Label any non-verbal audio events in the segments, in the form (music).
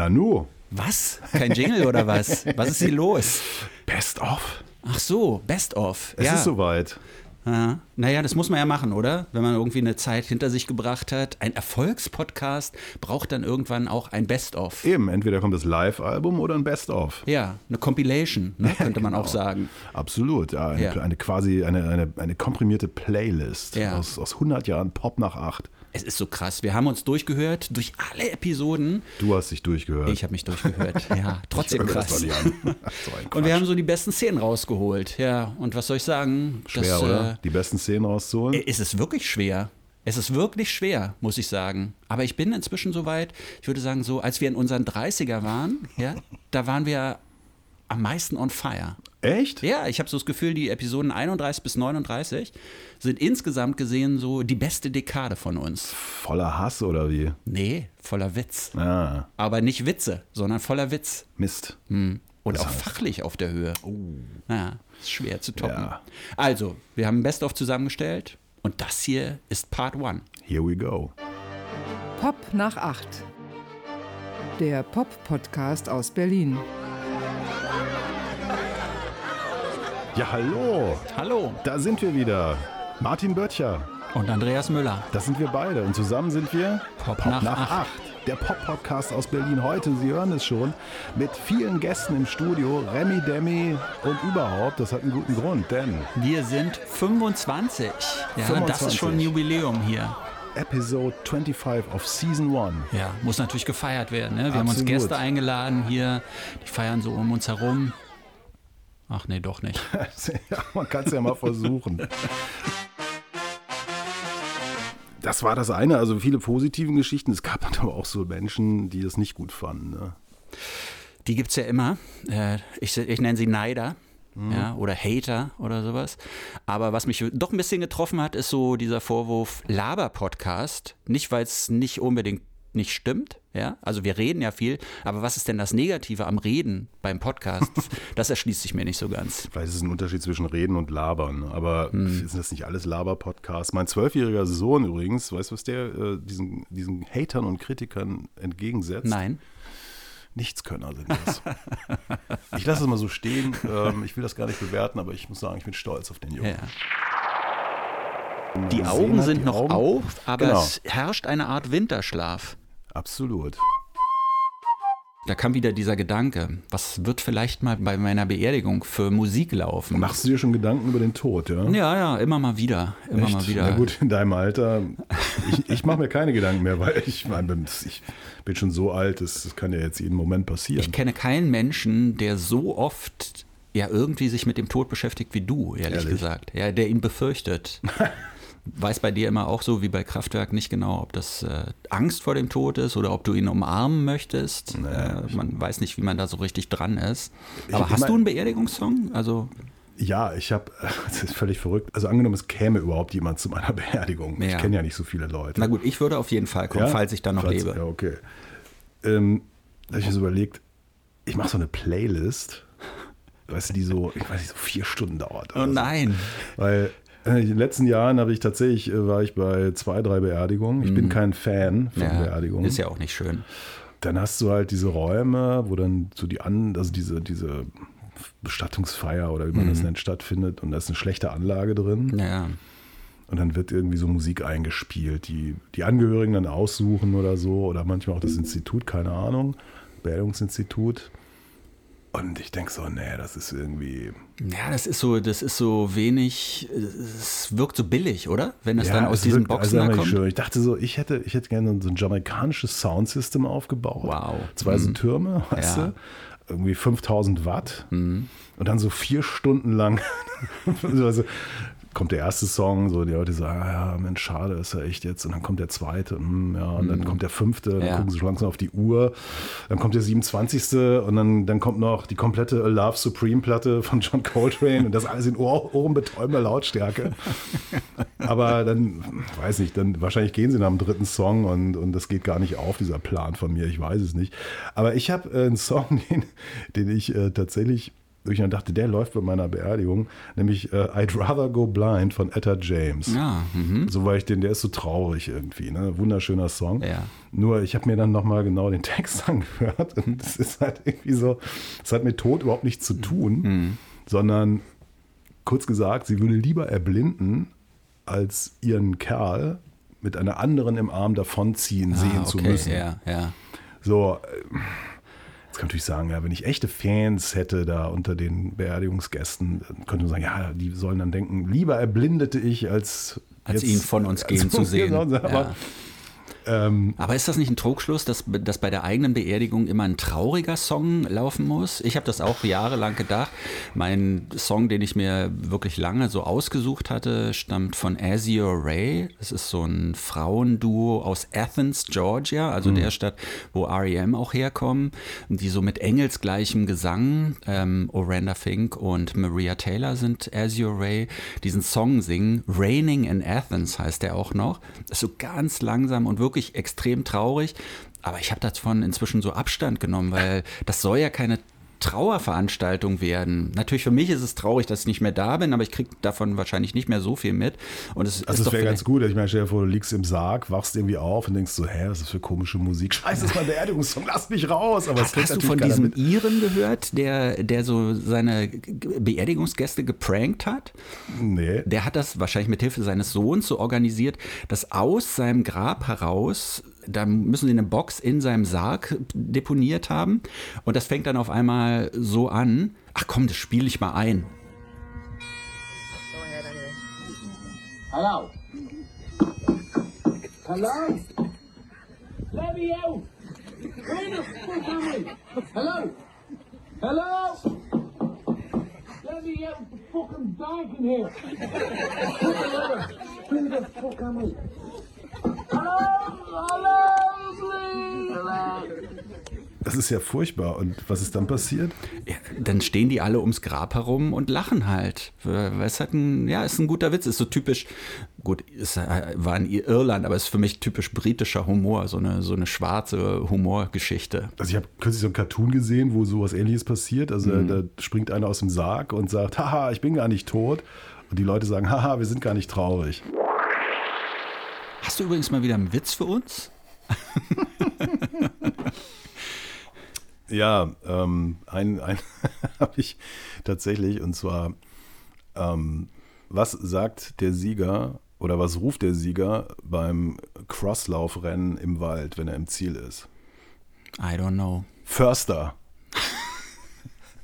Nanu. Was? Kein Jingle oder was? Was ist hier los? Best of. Ach so, Best of. Es ja. ist soweit. Ja. Naja, das muss man ja machen, oder? Wenn man irgendwie eine Zeit hinter sich gebracht hat. Ein Erfolgspodcast braucht dann irgendwann auch ein Best-of. Eben, entweder kommt das Live-Album oder ein Best of. Ja, eine Compilation, ne, (laughs) könnte man genau. auch sagen. Absolut, ja. Eine, Ja. eine quasi eine, eine, eine komprimierte Playlist Ja. aus, aus 100 Jahren Pop nach 8. Es ist so krass. Wir haben uns durchgehört durch alle Episoden. Du hast dich durchgehört. Ich habe mich durchgehört. (laughs) Ja, trotzdem krass. (laughs) Und wir haben so die besten Szenen rausgeholt. Ja, und was soll ich sagen? Schwer, das, oder? Äh, Die besten Szenen rauszuholen? es ist wirklich schwer. Es ist wirklich schwer, muss ich sagen. Aber ich bin inzwischen so weit, ich würde sagen, so, als wir in unseren 30er waren, ja, da waren wir am meisten on fire. Echt? Ja, ich habe so das Gefühl, die Episoden 31 bis 39 sind insgesamt gesehen so die beste Dekade von uns. Voller Hass oder wie? Nee, voller Witz. Ah, Aber nicht Witze, sondern voller Witz. Mist. Hm. Und auch fachlich auf der Höhe. Ja, ist schwer zu toppen. Ja. Also, wir haben ein Best-of zusammengestellt und das hier ist Part 1. Here we go. Pop nach 8. Der Pop-Podcast aus Berlin. Ja, hallo. Hallo. Da sind wir wieder. Martin Böttcher. Und Andreas Müller. Das sind wir beide. Und zusammen sind wir Pop nach acht. Der Pop-Podcast aus Berlin heute, Sie hören es schon, mit vielen Gästen im Studio, Remy Demi und überhaupt. Das hat einen guten Grund, denn Wir sind 25. Ja, das 25. ist schon ein Jubiläum hier. Episode 25 of Season 1. Ja, muss natürlich gefeiert werden. Ne? Wir haben uns Absolut. Gäste eingeladen hier, die feiern so um uns herum. Ach nee, doch nicht. (laughs) man kann es ja mal versuchen. Das war das eine, also viele positive Geschichten. Es gab aber auch so Menschen, die das nicht gut fanden. Ne? Die gibt es ja immer. Äh, Ich, ich nenne sie Neider. Ja, oder Hater oder sowas. Aber was mich doch ein bisschen getroffen hat, ist so dieser Vorwurf Laber-Podcast. Nicht, weil es nicht unbedingt nicht stimmt, ja. Also wir reden ja viel, aber was ist denn das Negative am Reden beim Podcast? (laughs) Das erschließt sich mir nicht so ganz. Vielleicht ist es ein Unterschied zwischen Reden und Labern. Aber Hm. sind das nicht alles Laber-Podcasts? Mein zwölfjähriger Sohn übrigens, weißt du, was der äh, diesen, diesen Hatern und Kritikern entgegensetzt? Nein. Nichtskönner sind das. ich lasse es mal so stehen. Ähm, ich will das gar nicht bewerten, aber ich muss sagen, ich bin stolz auf den Jungen. Ja. Die Augen hat, sind die noch Augen- auf, aber Genau. es herrscht eine Art Winterschlaf. Absolut. Da kam wieder dieser Gedanke, was wird vielleicht mal bei meiner Beerdigung für Musik laufen? Machst du dir schon Gedanken über den Tod, ja? Ja, ja, immer mal wieder. Immer Echt? mal wieder. Na gut, in deinem Alter. Ich, ich mache mir keine Gedanken mehr, weil ich, mein, ich bin schon so alt, das, das kann ja jetzt jeden Moment passieren. Ich kenne keinen Menschen, der so oft ja irgendwie sich mit dem Tod beschäftigt wie du, ehrlich, Ehrlich? gesagt. Ja, der ihn befürchtet. (laughs) Weiß bei dir immer auch so wie bei Kraftwerk nicht genau, ob das äh, Angst vor dem Tod ist oder ob du ihn umarmen möchtest. Naja, äh, man weiß nicht, wie man da so richtig dran ist. Aber ich hast du einen Beerdigungssong? Also Ja, ich habe, (laughs) das ist völlig verrückt. Also angenommen, es käme überhaupt jemand zu meiner (laughs) Beerdigung. Ich Ja. kenne ja nicht so viele Leute. Na gut, ich würde auf jeden Fall kommen, Ja? falls ich dann noch Falls- lebe. Ja, okay. Ähm, da habe ich mir so überlegt, ich mache so eine Playlist, weißt du, die so, ich weiß nicht, so vier Stunden dauert. Oh so. nein. Weil in den letzten Jahren habe ich tatsächlich, äh, war ich bei zwei, drei Beerdigungen. Ich bin kein Fan von Mhm. Ja, Beerdigungen. ist ja auch nicht schön. Dann hast du halt diese Räume, wo dann so die an, also diese, diese Bestattungsfeier oder wie man Mhm. das nennt, stattfindet und da ist eine schlechte Anlage drin. Ja. Und dann wird irgendwie so Musik eingespielt, die die Angehörigen dann aussuchen oder so. Oder manchmal auch das Institut, keine Ahnung, Beerdigungsinstitut. Und ich denke so, nee, das ist irgendwie. Ja, das ist so, das ist so wenig, es wirkt so billig, oder? Wenn das ja, dann aus es diesen wirkt- Boxen also da kommt. schön. Ich dachte so, ich hätte, ich hätte gerne so ein jamaikanisches Soundsystem aufgebaut. Wow. Zwei so Türme, weißt Ja. du? Irgendwie 5000 Watt. Und dann so vier Stunden lang. (laughs) also, kommt der erste Song, so die Leute sagen, ah, ja, Mensch, schade, ist ja echt jetzt. Und dann kommt der zweite, hm, ja, und dann kommt der fünfte, dann Ja. gucken sie schon langsam auf die Uhr. Dann kommt der 27. und dann, dann kommt noch die komplette A Love Supreme Platte von John Coltrane und das alles in Ohr, ohrenbetäubender Lautstärke. Aber dann, weiß nicht, dann wahrscheinlich gehen sie nach dem dritten Song und, und das geht gar nicht auf, dieser Plan von mir, ich weiß es nicht. Aber ich habe äh, einen Song, (laughs) den, den ich äh, tatsächlich wo ich dann dachte, der läuft bei meiner Beerdigung, nämlich äh, I'd Rather Go Blind von Etta James. Ja, mhm. So war ich den, der ist so traurig irgendwie, ne? Wunderschöner Song. Ja. Nur ich habe mir dann nochmal genau den Text (laughs) angehört und es ist halt irgendwie so, es hat mit Tod überhaupt nichts zu tun, Mhm. sondern kurz gesagt, sie würde lieber erblinden, als ihren Kerl mit einer anderen im Arm davonziehen sehen ah, zu okay, müssen. Ja, ja. So, äh, kann natürlich sagen, ja, wenn ich echte Fans hätte da unter den Beerdigungsgästen, könnte man sagen, ja, die sollen dann denken, lieber erblindete ich, als Als jetzt- ihn von uns gehen zu sehen. Genau, aber, Ja. Ähm, Aber ist das nicht ein Trugschluss, dass, dass bei der eigenen Beerdigung immer ein trauriger Song laufen muss? Ich habe das auch jahrelang gedacht. Mein Song, den ich mir wirklich lange so ausgesucht hatte, stammt von Azure Ray. Das ist so ein Frauenduo aus Athens, Georgia, also der Stadt, wo R.E.M. auch herkommen, die so mit engelsgleichem Gesang, ähm, Oranda Fink und Maria Taylor sind Azure Ray, diesen Song singen. Raining in Athens heißt der auch noch. Ist so ganz langsam und wirklich extrem traurig. Aber ich habe davon inzwischen so Abstand genommen, weil das soll ja keine Trauerveranstaltung werden. Natürlich für mich ist es traurig, dass ich nicht mehr da bin, aber ich kriege davon wahrscheinlich nicht mehr so viel mit. Und es also ist es wäre ganz gut. Ich meine, stell dir vor, du liegst im Sarg, wachst irgendwie auf und denkst so, hä, was ist das für komische Musik? Scheiße, das ist mein Beerdigungssong, lass mich raus. Aber es Hast, du von diesem mit. Iren gehört, der, der so seine Beerdigungsgäste geprankt hat? Nee. Der hat das wahrscheinlich mit Hilfe seines Sohns so organisiert, dass aus seinem Grab heraus, da müssen sie eine Box in seinem Sarg deponiert haben. Und das fängt dann auf einmal so an. Ach komm, das spiele ich mal ein. Hello? Hello? Let me out! Where the fuck am I? Hello? Hello? Let me out! It's fucking dark in here! Where the fuck am I? Das ist ja furchtbar. Und was ist dann passiert? Ja, dann stehen die alle ums Grab herum und lachen halt. Es halt ein, ja, ist ein guter Witz. Ist so typisch, gut, es äh, war in Irland, aber ist für mich typisch britischer Humor, so eine, so eine schwarze Humorgeschichte. Also ich habe kürzlich so ein Cartoon gesehen, wo sowas ähnliches passiert. Also Mhm. da springt einer aus dem Sarg und sagt, haha, ich bin gar nicht tot. Und die Leute sagen, haha, wir sind gar nicht traurig. Hast du übrigens mal wieder einen Witz für uns? Ja, ähm, einen, einen (laughs) habe ich tatsächlich, und zwar, ähm, was sagt der Sieger oder was ruft der Sieger beim Crosslaufrennen im Wald, wenn er im Ziel ist? I don't know. Förster.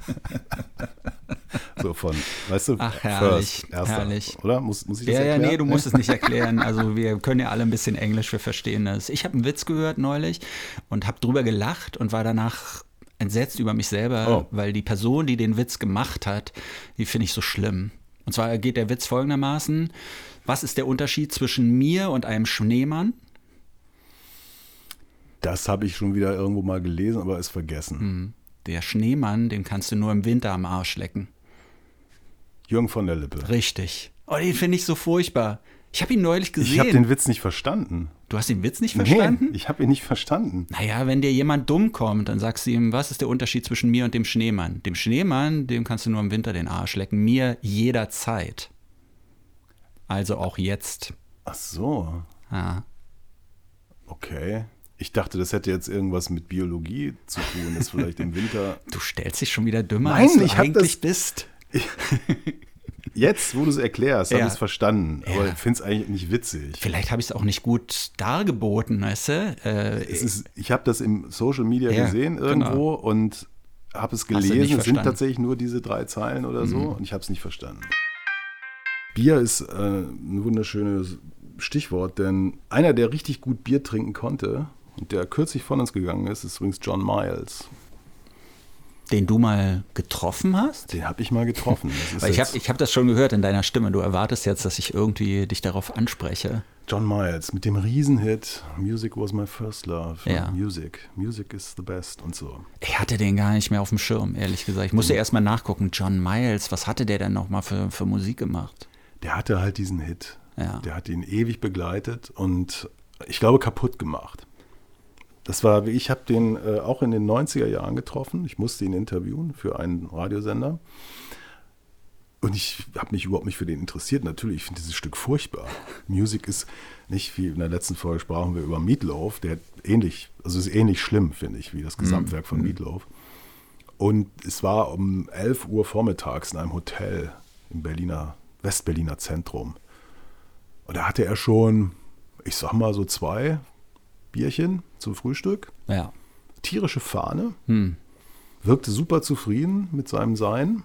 (laughs) so von, weißt du, Ach, herrlich, First, erster, herrlich. oder? Muss, muss ich das Ja, ja, erklären? nee, du musst es nicht (laughs) erklären. Also wir können ja alle ein bisschen Englisch, wir verstehen das. Ich habe einen Witz gehört neulich und habe drüber gelacht und war danach entsetzt über mich selber, Oh. weil die Person, die den Witz gemacht hat, die finde ich so schlimm. Und zwar geht der Witz folgendermaßen. Was ist der Unterschied zwischen mir und einem Schneemann? Das habe ich schon wieder irgendwo mal gelesen, aber ist vergessen. Hm. Der Schneemann, den kannst du nur im Winter am Arsch lecken. Jürgen von der Lippe. Richtig. Oh, den finde ich so furchtbar. Ich habe ihn neulich gesehen. Ich habe den Witz nicht verstanden. du hast den Witz nicht verstanden? Nee, ich habe ihn nicht verstanden. Naja, wenn dir jemand dumm kommt, dann sagst du ihm, was ist der Unterschied zwischen mir und dem Schneemann? Dem Schneemann, dem kannst du nur im Winter den Arsch lecken, mir jederzeit. Also auch jetzt. Ach so, Ja. okay. Ich dachte, das hätte jetzt irgendwas mit Biologie zu tun, dass vielleicht im Winter. (laughs) Du stellst dich schon wieder dümmer, Nein, als du ich eigentlich das- bist. (laughs) Jetzt, wo du es erklärst, habe Ja. ich es verstanden. Aber Ja. ich finde es eigentlich nicht witzig. Vielleicht habe ich es auch nicht gut dargeboten, weißt du? Äh, ist, ich habe das im Social Media Ja, gesehen irgendwo und habe es gelesen. Es sind tatsächlich nur diese drei Zeilen oder so Mhm. und ich habe es nicht verstanden. Bier ist äh, ein wunderschönes Stichwort, denn einer, der richtig gut Bier trinken konnte der kürzlich von uns gegangen ist, ist übrigens John Miles. den du mal getroffen hast? Den habe ich mal getroffen. (laughs) Ich habe ich hab das schon gehört in deiner Stimme. Du erwartest jetzt, dass ich irgendwie dich darauf anspreche. John Miles mit dem Riesenhit Music was my first love. Ja. Music. Music is the best und so. Ich hatte den gar nicht mehr auf dem Schirm, ehrlich gesagt. Ich musste erst mal nachgucken. John Miles, was hatte der denn nochmal für, für Musik gemacht? Der hatte halt diesen Hit. Ja. Der hat ihn ewig begleitet und ich glaube kaputt gemacht. Das war, ich habe den äh, auch in den 90er Jahren getroffen. Ich musste ihn interviewen für einen Radiosender. Und ich habe mich überhaupt nicht für den interessiert. Natürlich, ich finde dieses Stück furchtbar. (laughs) Music ist nicht wie in der letzten Folge sprachen wir über Meatloaf, der ähnlich, also ist ähnlich schlimm, finde ich, wie das Gesamtwerk von Meatloaf. Und es war um 11 Uhr vormittags in einem Hotel im Berliner, Westberliner Zentrum. Und da hatte er schon, ich sag mal, so zwei Bierchen zum Frühstück, Ja. tierische Fahne, wirkte super zufrieden mit seinem Sein.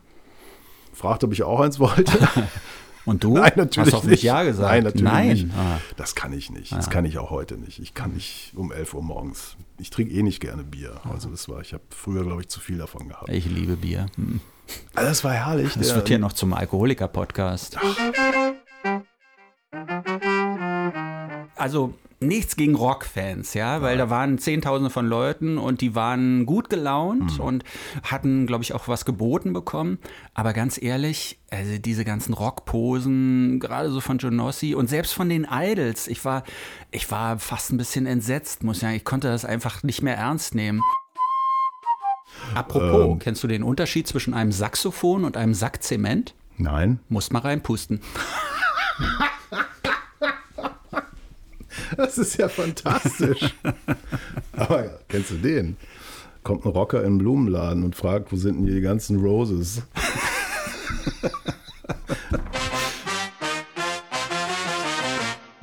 Fragte, ob ich auch eins wollte. (laughs) Und du? Nein, natürlich Hast hoffentlich nicht. Ja gesagt. Nein, natürlich Nein. nicht. Ah. Das kann ich nicht. Das kann ich auch heute nicht. Ich kann nicht um 11 Uhr morgens. Ich trinke eh nicht gerne Bier. Also das war, ich habe früher, glaube ich, zu viel davon gehabt. Ich liebe Bier. Hm. Also das war herrlich. Das Der- wird hier noch zum Alkoholiker-Podcast. Also nichts gegen Rockfans, ja, weil da waren Zehntausende von Leuten und die waren gut gelaunt und hatten, glaube ich, auch was geboten bekommen. Aber ganz ehrlich, also diese ganzen Rockposen, gerade so von Jonossi und selbst von den Idols, ich war, ich war fast ein bisschen entsetzt, muss ich sagen. Ich konnte das einfach nicht mehr ernst nehmen. Apropos, kennst du den Unterschied zwischen einem Saxophon und einem Sack Zement? Nein. Muss mal reinpusten. (laughs) (laughs) Das ist ja fantastisch. (laughs) Aber kennst du den? Kommt ein Rocker in den Blumenladen und fragt, wo sind denn hier die ganzen Roses? (laughs)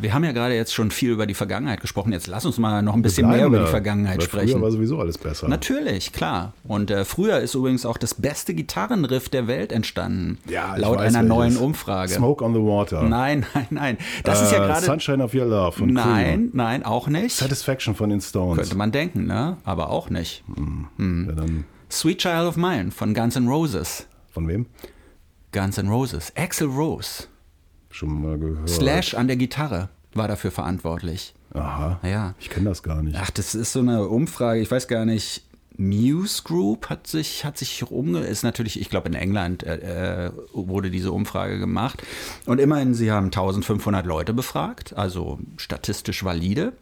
Wir haben ja gerade jetzt schon viel über die Vergangenheit gesprochen. Jetzt lass uns mal noch ein bisschen mehr über die Vergangenheit sprechen. Früher war sowieso alles besser. Natürlich, klar. Und äh, früher ist übrigens auch das beste Gitarrenriff der Welt entstanden. Ja, laut weiß einer neuen Umfrage. Smoke on the Water. Nein, (laughs) nein, nein. Das ist ja Äh, gerade. Sunshine of Your Love von Nein, Queen. nein, auch nicht. Satisfaction von den Stones. Könnte man denken, ne? Aber auch nicht. Ja, dann, Sweet Child of Mine von Guns N' Roses. von wem? Guns N' Roses. Axel Rose. Schon mal gehört. Slash an der Gitarre war dafür verantwortlich. Aha. Ja. Ich kenne das gar nicht. Ach, das ist so eine Umfrage, ich weiß gar nicht. Muse Group hat sich, hat sich umge... Ist natürlich, ich glaube, in England äh, äh, wurde diese Umfrage gemacht. Und immerhin, sie haben 1500 Leute befragt, also statistisch valide.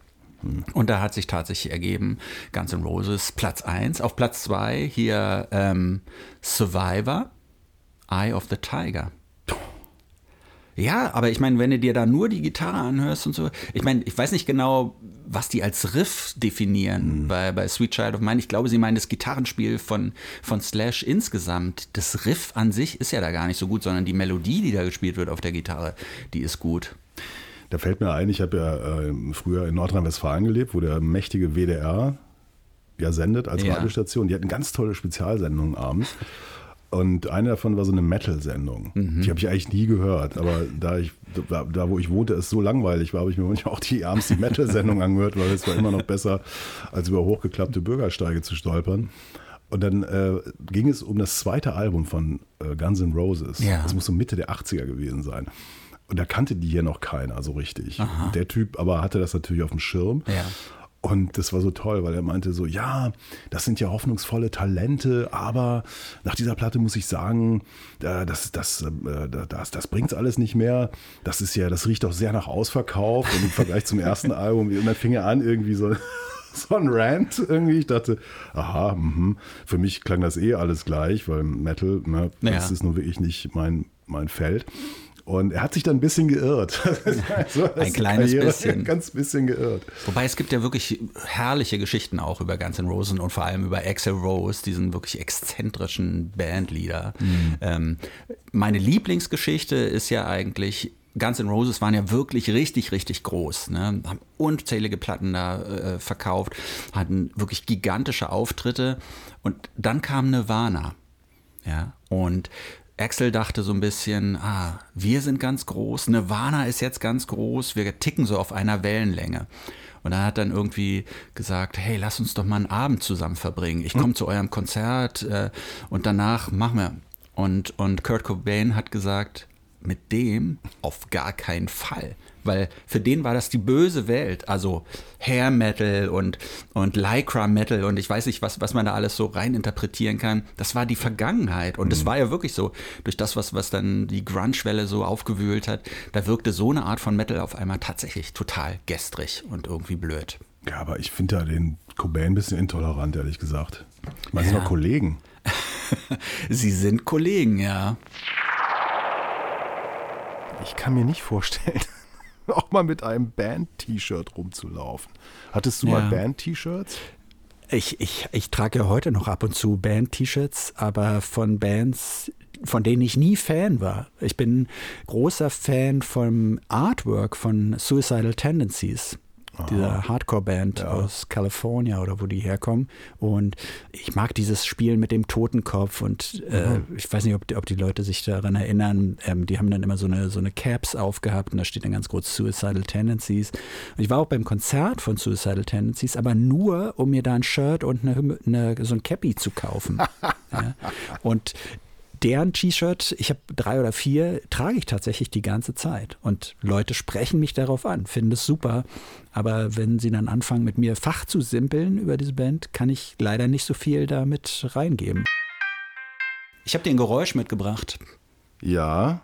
Und da hat sich tatsächlich ergeben, Guns N' Roses Platz 1. Auf Platz 2 hier ähm, Survivor, Eye of the Tiger. Ja, aber ich meine, wenn du dir da nur die Gitarre anhörst und so, ich meine, ich weiß nicht genau, was die als Riff definieren bei, bei Sweet Child of Mine. Ich glaube, sie meinen das Gitarrenspiel von, von Slash insgesamt. Das Riff an sich ist ja da gar nicht so gut, sondern die Melodie, die da gespielt wird auf der Gitarre, die ist gut. Da fällt mir ein, ich habe ja äh, früher in Nordrhein-Westfalen gelebt, wo der mächtige WDR ja sendet als Ja. Radiostation. Die hatten ganz tolle Spezialsendungen abends. Und eine davon war so eine Metal-Sendung. Mhm. Die habe ich eigentlich nie gehört. Aber da, ich, da, da, wo ich wohnte, es so langweilig war, habe ich mir (laughs) manchmal auch die abends die Metal-Sendung angehört, weil es war immer noch besser, als über hochgeklappte Bürgersteige zu stolpern. Und dann äh, ging es um das zweite Album von äh, Guns N' Roses. Ja. Das muss so Mitte der 80er gewesen sein. Und da kannte die hier noch keiner so richtig. Der Typ aber hatte das natürlich auf dem Schirm. Ja. Und das war so toll, weil er meinte so, ja, das sind ja hoffnungsvolle Talente, aber nach dieser Platte muss ich sagen, das, das, äh, das, das bringt's alles nicht mehr. Das ist ja, das riecht doch sehr nach Ausverkauf und im Vergleich zum ersten (laughs) Album. Und dann fing er an, irgendwie so, (laughs) so ein Rant irgendwie. Ich dachte, aha, mhm. für mich klang das eh alles gleich, weil Metal, ne, Ja. das ist nun wirklich nicht mein, mein Feld. Und er hat sich dann ein bisschen geirrt. (laughs) so, Ein kleines bisschen. (laughs) Ganz bisschen geirrt. Wobei es gibt ja wirklich herrliche Geschichten auch über Guns N' Roses und vor allem über Axel Rose, diesen wirklich exzentrischen Bandleader. Ähm, meine Lieblingsgeschichte ist ja eigentlich, Guns N' Roses waren ja wirklich richtig, richtig groß. Ne? Haben unzählige Platten da äh, verkauft, hatten wirklich gigantische Auftritte und dann kam Nirvana. Ja, und Axel dachte so ein bisschen, ah, wir sind ganz groß, Nirvana ist jetzt ganz groß, wir ticken so auf einer Wellenlänge. Und er hat dann irgendwie gesagt, hey, lass uns doch mal einen Abend zusammen verbringen. Ich komme zu eurem Konzert äh, und danach machen wir. Und, und Kurt Cobain hat gesagt, mit dem auf gar keinen Fall. Weil für den war das die böse Welt. Also Hair Metal und, und Lycra Metal und ich weiß nicht, was, was man da alles so rein interpretieren kann. Das war die Vergangenheit. Und es war ja wirklich so, durch das, was, was dann die Grunge-Welle so aufgewühlt hat, da wirkte so eine Art von Metal auf einmal tatsächlich total gestrig und irgendwie blöd. Ja, aber ich finde ja den Cobain ein bisschen intolerant, ehrlich gesagt. Man sind Ja. doch Kollegen. (laughs) Sie sind Kollegen, ja. Ich kann mir nicht vorstellen, (laughs) auch mal mit einem Band-T-Shirt rumzulaufen. Hattest du Ja. mal Band-T-Shirts? Ich, ich, ich trage ja heute noch ab und zu Band-T-Shirts, aber von Bands, von denen ich nie Fan war. Ich bin großer Fan vom Artwork von Suicidal Tendencies. Dieser Hardcore-Band aus California oder wo die herkommen. Und ich mag dieses Spiel mit dem Totenkopf und äh, ich weiß nicht, ob die, ob die Leute sich daran erinnern. Ähm, die haben dann immer so eine, so eine Caps aufgehabt und da steht dann ganz groß Suicidal Tendencies. Und ich war auch beim Konzert von Suicidal Tendencies, aber nur, um mir da ein Shirt und eine, eine, so ein Cappy zu kaufen. (laughs) ja. Und deren T-Shirt, ich habe drei oder vier, trage ich tatsächlich die ganze Zeit. Und Leute sprechen mich darauf an, finden es super. Aber wenn sie dann anfangen, mit mir Fach zu simpeln über diese Band, kann ich leider nicht so viel damit reingeben. Ich habe dir ein Geräusch mitgebracht. Ja.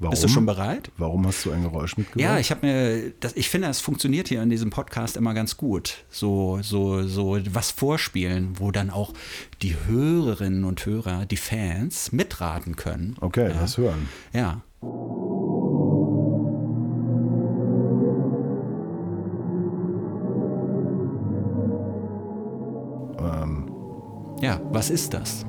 Warum? Bist du schon bereit? Warum hast du ein Geräusch mitgebracht? Ja, ich habe mir, das, ich finde, es funktioniert hier in diesem Podcast immer ganz gut. So, so, so was vorspielen, wo dann auch die Hörerinnen und Hörer, die Fans mitraten können. Okay, ja. lass hören. Ja. Ähm, Ja, was ist das?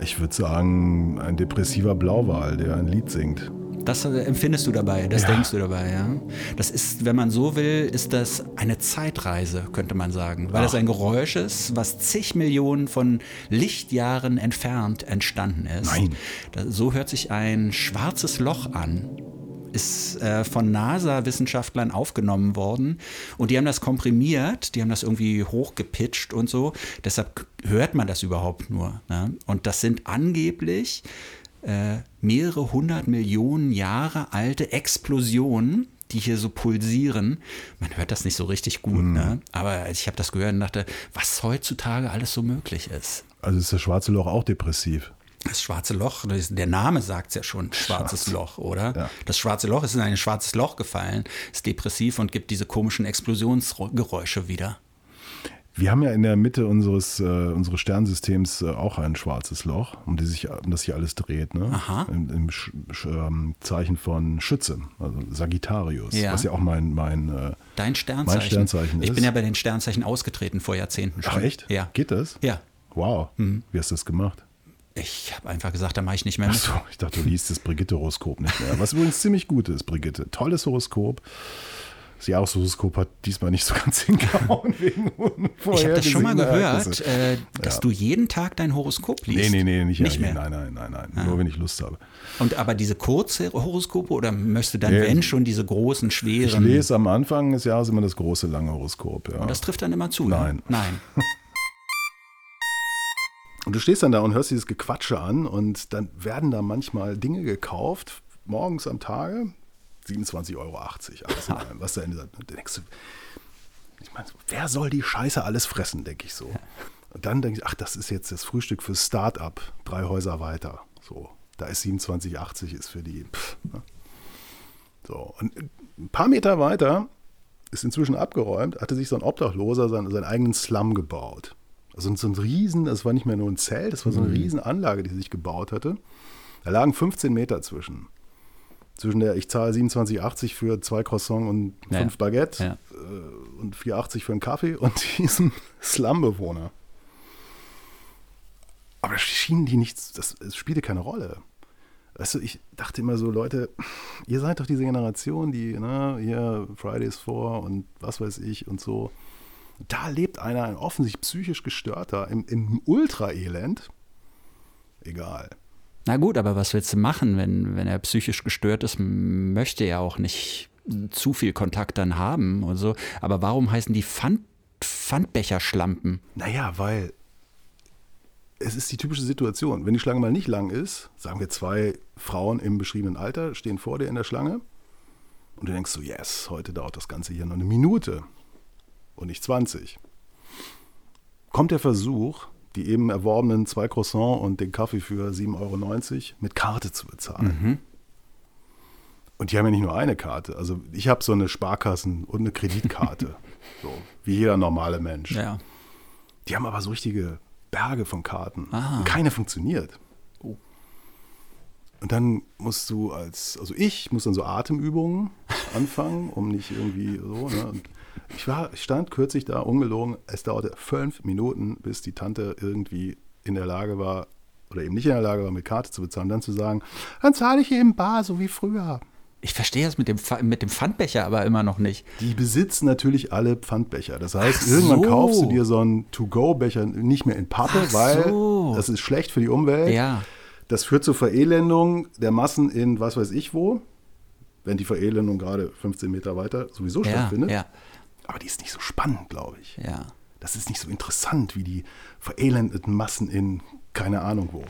ich würde sagen, ein depressiver Blauwal, der ein Lied singt. Das äh, empfindest du dabei, das Ja. denkst du dabei, ja. Das ist, wenn man so will, ist das eine Zeitreise, könnte man sagen. Weil das ein Geräusch ist, was zig Millionen von Lichtjahren entfernt entstanden ist. Nein. So hört sich ein schwarzes Loch an. Ist äh, von NASA-Wissenschaftlern aufgenommen worden und die haben das komprimiert, die haben das irgendwie hochgepitcht und so. Deshalb hört man das überhaupt nur. Ne? Und das sind angeblich äh, mehrere hundert Millionen Jahre alte Explosionen, die hier so pulsieren. Man hört das nicht so richtig gut, ne? aber ich habe das gehört und dachte, was heutzutage alles so möglich ist. Also ist das schwarze Loch auch depressiv. Das schwarze Loch, der Name sagt es ja schon, schwarzes Schwarz. Loch, oder? Ja. Das schwarze Loch ist in ein schwarzes Loch gefallen, ist depressiv und gibt diese komischen Explosionsgeräusche wieder. Wir haben ja in der Mitte unseres, äh, unseres Sternsystems äh, auch ein schwarzes Loch, um, die sich, um das sich alles dreht. Ne? Aha. Im, im Sch Sch ähm, Zeichen von Schütze, also Sagittarius, Ja. was ja auch mein, mein äh, Dein Sternzeichen. Mein Sternzeichen ich ist- bin ja bei den Sternzeichen ausgetreten vor Jahrzehnten schon. Ach echt? Ja. Geht das? Ja. Wow. Wie hast du das gemacht? Ich habe einfach gesagt, da mache ich nicht mehr mit. Achso, ich dachte, du liest das Brigitte-Horoskop nicht mehr. Was übrigens ziemlich gut ist, Brigitte. Tolles Horoskop. Das Jahreshoroskop hat diesmal nicht so ganz (laughs) hingehauen wegen Ich habe das schon mal gehört, äh, dass Ja. du jeden Tag dein Horoskop liest. Nee, nee, nee, nicht, nicht mehr. Nein, nein, nein, nein. Nur wenn ich Lust habe. Und aber diese Kurzhoroskope oder möchtest du dann, Nee. wenn schon, diese großen, Ich schweren? lese am Anfang des Jahres immer das große, lange Horoskop. Ja. Und das trifft dann immer zu. Nein. Ne? Nein. (laughs) Und du stehst dann da und hörst dieses Gequatsche an und dann werden da manchmal Dinge gekauft, morgens am Tage, 27,80 Euro, alles in allem, was da in dann denkst du, ich meine, wer soll die Scheiße alles fressen, denke ich so. Und dann denke ich, ach, das ist jetzt das Frühstück für Start-up, drei Häuser weiter. So, da ist 27,80 ist für die. Pff, ne? So, und ein paar Meter weiter ist inzwischen abgeräumt, hatte sich so ein Obdachloser seinen, seinen eigenen Slum gebaut. Also so ein riesen, das war nicht mehr nur ein Zelt, das war so eine riesen Anlage, die sich gebaut hatte. Da lagen 15 Meter zwischen. Zwischen der, ich zahle 27,80 für zwei Croissants und Ja. fünf Baguette Ja. äh, und 4,80 für einen Kaffee und (laughs) diesem Slum-Bewohner. Aber das schien die nichts, das, es spielte keine Rolle. Weißt du, ich dachte immer so, Leute, ihr seid doch diese Generation, die, ne, hier Fridays for und was weiß ich und so. Da lebt einer, ein offensichtlich psychisch gestörter, im, im Ultra-Elend. Egal. Na gut, aber was willst du machen, wenn, wenn er psychisch gestört ist, möchte er auch nicht zu viel Kontakt dann haben und so. Aber warum heißen die Pfand, Pfandbecherschlampen? Naja, weil es ist die typische Situation. Wenn die Schlange mal nicht lang ist, sagen wir zwei Frauen im beschriebenen Alter stehen vor dir in der Schlange und du denkst so, yes, heute dauert das Ganze hier nur eine Minute und nicht 20. Kommt der Versuch, die eben erworbenen zwei Croissants und den Kaffee für 7,90 Euro mit Karte zu bezahlen. Und die haben ja nicht nur eine Karte. Also ich habe so eine Sparkassen- und eine Kreditkarte. (laughs) So, wie jeder normale Mensch. Ja. Die haben aber so richtige Berge von Karten. Und keine funktioniert. Oh. Und dann musst du als, also ich muss dann so Atemübungen anfangen, um nicht irgendwie so, ne? Und ich war, ich stand kürzlich da, ungelogen, es dauerte fünf Minuten, bis die Tante irgendwie in der Lage war, oder eben nicht in der Lage war, mit Karte zu bezahlen, dann zu sagen, dann zahle ich eben bar, so wie früher. Ich verstehe das mit dem, mit dem Pfandbecher aber immer noch nicht. Die besitzen natürlich alle Pfandbecher. Das heißt, Ach irgendwann so. kaufst du dir so einen To-Go-Becher nicht mehr in Pappe, Ach weil so. das ist schlecht für die Umwelt. Ja. Das führt zur Verelendung der Massen in was weiß ich wo, wenn die Verelendung gerade 15 Meter weiter sowieso Ja, stattfindet. ja, Aber die ist nicht so spannend, glaube ich. ja. Das ist nicht so interessant wie die verelendeten Massen in keine Ahnung wo.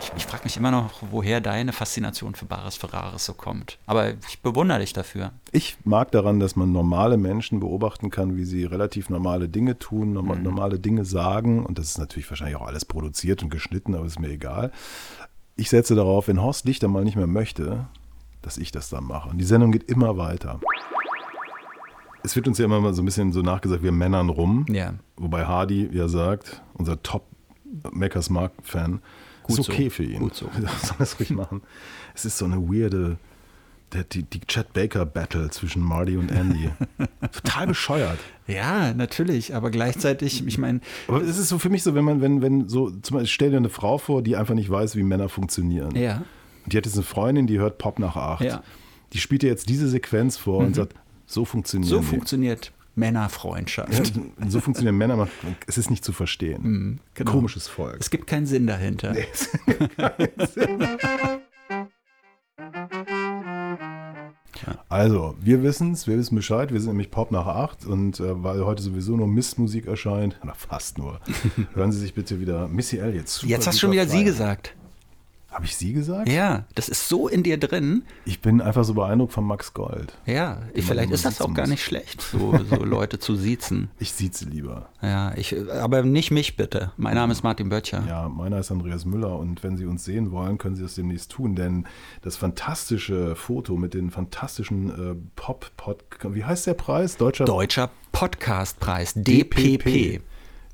Ich, ich frage mich immer noch, woher deine Faszination für Bares Ferraris so kommt. Aber ich bewundere dich dafür. Ich mag daran, dass man normale Menschen beobachten kann, wie sie relativ normale Dinge tun, norma normale Dinge sagen. Und das ist natürlich wahrscheinlich auch alles produziert und geschnitten, aber ist mir egal. Ich setze darauf, wenn Horst Lichter mal nicht mehr möchte, dass ich das dann mache. Und die Sendung geht immer weiter. Es wird uns ja immer mal so ein bisschen so nachgesagt, wir Männern rum. Ja. Wobei Hardy ja sagt, unser Top-Mackers Mark-Fan, Gut ist okay so. für ihn. Gut so. (laughs) Soll das ruhig (laughs) machen. Es ist so eine weirde, der, die, die Chad Baker Battle zwischen Marty und Andy. (laughs) Total bescheuert. Ja, natürlich, aber gleichzeitig, ich meine, Aber es ist so für mich so, wenn man, wenn, wenn so, zum Beispiel stell dir eine Frau vor, die einfach nicht weiß, wie Männer funktionieren. ja, Und die hat jetzt eine Freundin, die hört Pop nach acht. Ja. Die spielt dir jetzt diese Sequenz vor und sagt, so funktionieren so funktioniert Männerfreundschaft. (laughs) Ja, so funktionieren Männer. Es ist nicht zu verstehen. genau. Komisches Volk. Es gibt keinen Sinn dahinter. Also, wir wissen es, wir wissen Bescheid, wir sind nämlich Pop nach acht und äh, weil heute sowieso nur Mistmusik erscheint, (laughs) na fast nur, (laughs) hören Sie sich bitte wieder Missy Elliott zu. Jetzt hast du schon wieder sie gesagt. Habe ich sie gesagt? Ja, das ist so in dir drin. Ich bin einfach so beeindruckt von Max Gold. Ja, ich, vielleicht ist das auch gar muss. nicht schlecht, so, (laughs) so Leute zu siezen. Ich sieze lieber. Ja, ich, aber nicht mich bitte. Mein Name ist Martin Böttcher. Ja, meiner ist Andreas Müller und wenn Sie uns sehen wollen, können Sie das demnächst tun, denn das fantastische Foto mit den fantastischen äh, Pop-Pod, wie heißt der Preis? Deutscher Deutscher Podcastpreis, DPP.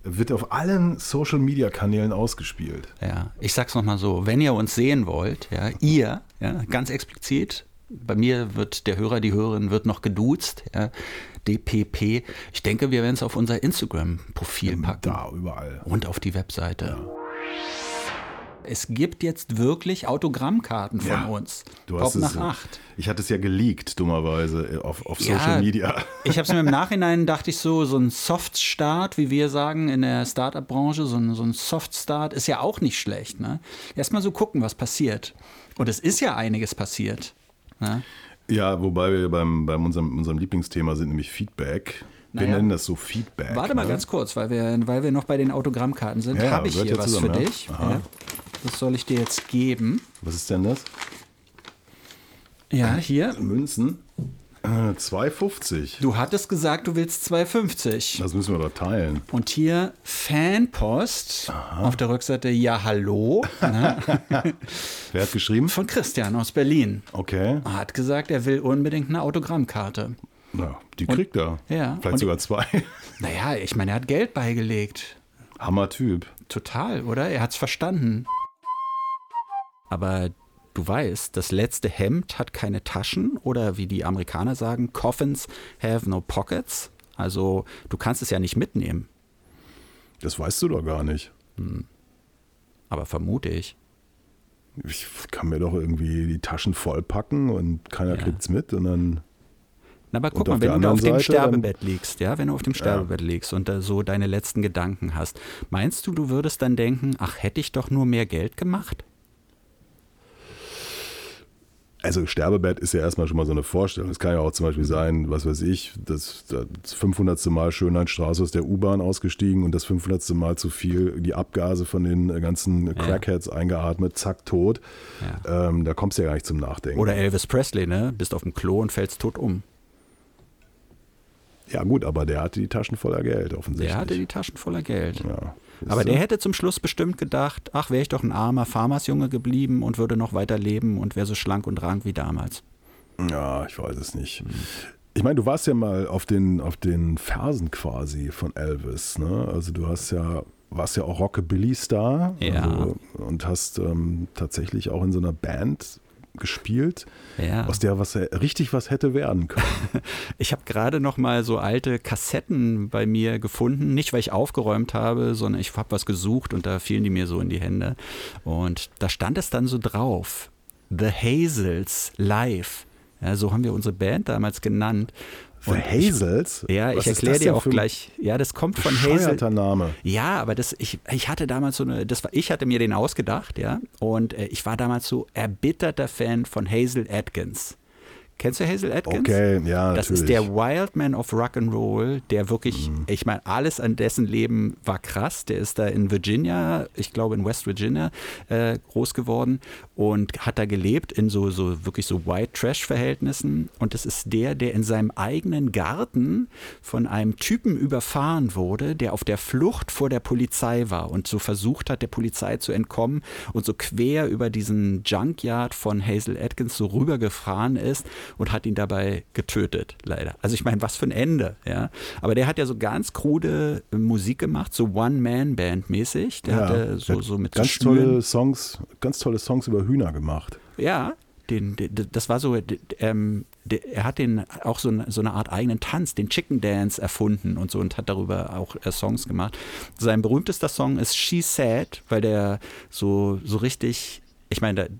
Wird auf allen Social-Media-Kanälen ausgespielt. Ja, ich sag's nochmal so, wenn ihr uns sehen wollt, ja, ihr, ja, ganz explizit, bei mir wird der Hörer, die Hörerin wird noch geduzt, ja, DPP. Ich denke, wir werden es auf unser Instagram-Profil packen. Da, überall. Und auf die Webseite. Es gibt jetzt wirklich Autogrammkarten von Ja, uns. Du Pop hast es, nach acht. Ich hatte es ja geleakt, dummerweise, äh, auf, auf Ja, Social Media. (laughs) Ich habe es mir im Nachhinein, dachte ich so, so ein Soft-Start, wie wir sagen in der Startup-Branche, so ein, so ein Soft-Start ist ja auch nicht schlecht. Ne? Erstmal so gucken, was passiert. Und es ist ja einiges passiert. Ne? Ja, wobei wir beim, beim unserem, unserem Lieblingsthema sind, nämlich Feedback. Wir Naja. nennen das so Feedback. Warte mal ne? ganz kurz, weil wir, weil wir noch bei den Autogrammkarten sind. Ja, habe ich hier was zusammen, für ja. dich. Ja. Das soll ich dir jetzt geben. Was ist denn das? Ja, hier. Münzen? Äh, 2,50. Du hattest gesagt, du willst 2,50. Das müssen wir doch teilen. Und hier Fanpost auf der Rückseite Ja Hallo (laughs) ne, Wer hat geschrieben? von Christian aus Berlin. Okay. Er hat gesagt, er will unbedingt eine Autogrammkarte. Na, die kriegt er. Ja, Vielleicht und- sogar zwei. (laughs) Naja, ich meine, er hat Geld beigelegt. Hammer-Typ. Total, oder? Er hat's verstanden. Aber du weißt, das letzte Hemd hat keine Taschen oder wie die Amerikaner sagen, Coffins have no pockets. Also du kannst es ja nicht mitnehmen, Das weißt du doch gar nicht. aber vermute ich. Ich kann mir doch irgendwie die Taschen vollpacken und keiner Ja. kriegt's mit und dann. Na, aber guck mal, wenn du da auf dem Seite dann- Sterbebett liegst, ja, wenn du auf dem Sterbebett liegst und da so deine letzten Gedanken hast, meinst du, du würdest dann denken, ach, hätte ich doch nur mehr Geld gemacht? Also Sterbebett ist ja erstmal schon mal so eine Vorstellung. Es kann ja auch zum Beispiel sein, was weiß ich, das, das 500. Mal Schönheitsstraße aus der U-Bahn ausgestiegen und das 500. Mal zu viel die Abgase von den ganzen Crackheads eingeatmet, zack, tot. Ähm, da kommst du ja gar nicht zum Nachdenken. Oder Elvis Presley, ne? Bist auf dem Klo und fällst tot um. ja gut, aber der hatte die Taschen voller Geld offensichtlich. Der hatte die Taschen voller Geld. ja. Aber der hätte zum Schluss bestimmt gedacht, ach, wäre ich doch ein armer Farmersjunge geblieben und würde noch weiter leben und wäre so schlank und rank wie damals. Ja, ich weiß es nicht. Ich meine, du warst ja mal auf den, auf den Fersen quasi von Elvis, ne? Also du hast ja, warst ja auch Rockabilly-Star Ja. also, und hast ähm, tatsächlich auch in so einer Band gespielt, Ja. aus der was richtig was hätte werden können. (laughs) Ich habe gerade noch mal so alte Kassetten bei mir gefunden, nicht weil ich aufgeräumt habe, sondern ich habe was gesucht und da fielen die mir so in die Hände und da stand es dann so drauf: The Hazels live. Ja, so haben wir unsere Band damals genannt. Ich- Hazels? Ja, Was ich erkläre dir auch gleich. Ja, das kommt von Hazel. Name. Ja, aber das, ich, ich hatte damals so eine, das war, ich hatte mir den ausgedacht, ja. Und äh, ich war damals so erbitterter Fan von Hazel Atkins. Kennst du Hazel Atkins? Okay, ja, Das natürlich. ist der Wildman of Rock'n'Roll, der wirklich, Mhm. ich meine, alles an dessen Leben war krass. Der ist da in Virginia, ich glaube in West Virginia, äh, groß geworden und hat da gelebt in so, so wirklich so White Trash-Verhältnissen. Und das ist der, der in seinem eigenen Garten von einem Typen überfahren wurde, der auf der Flucht vor der Polizei war und so versucht hat, der Polizei zu entkommen und so quer über diesen Junkyard von Hazel Atkins so rübergefahren ist und hat ihn dabei getötet, leider. Also ich meine, was für ein Ende, ja. Aber der hat ja so ganz krude äh, Musik gemacht, so One-Man-Band mäßig. Der hatte so, so mit ganz Schnüren- tolle Songs, ganz tolle Songs über Hühner gemacht. ja, den, den, das war so, ähm, der, er hat den auch so, eine- so eine Art eigenen Tanz, den Chicken Dance erfunden und so und hat darüber auch äh, Songs gemacht. Sein berühmtester Song ist She Said, weil der so, so richtig, ich meine,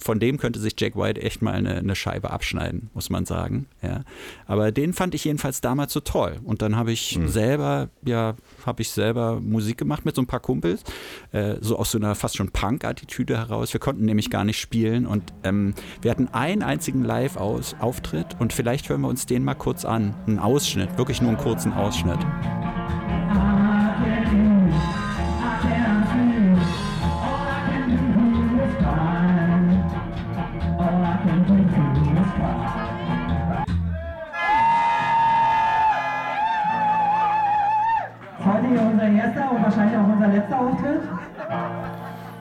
von dem könnte sich Jack White echt mal eine, eine Scheibe abschneiden, muss man sagen. Ja. Aber den fand ich jedenfalls damals so toll. Und dann habe ich selber, ja, habe ich selber Musik gemacht mit so ein paar Kumpels, äh, so aus so einer fast schon Punk-Attitüde heraus. Wir konnten nämlich gar nicht spielen und ähm, wir hatten einen einzigen Live-Auftritt und vielleicht hören wir uns den mal kurz an. Einen Ausschnitt, wirklich nur einen kurzen Ausschnitt.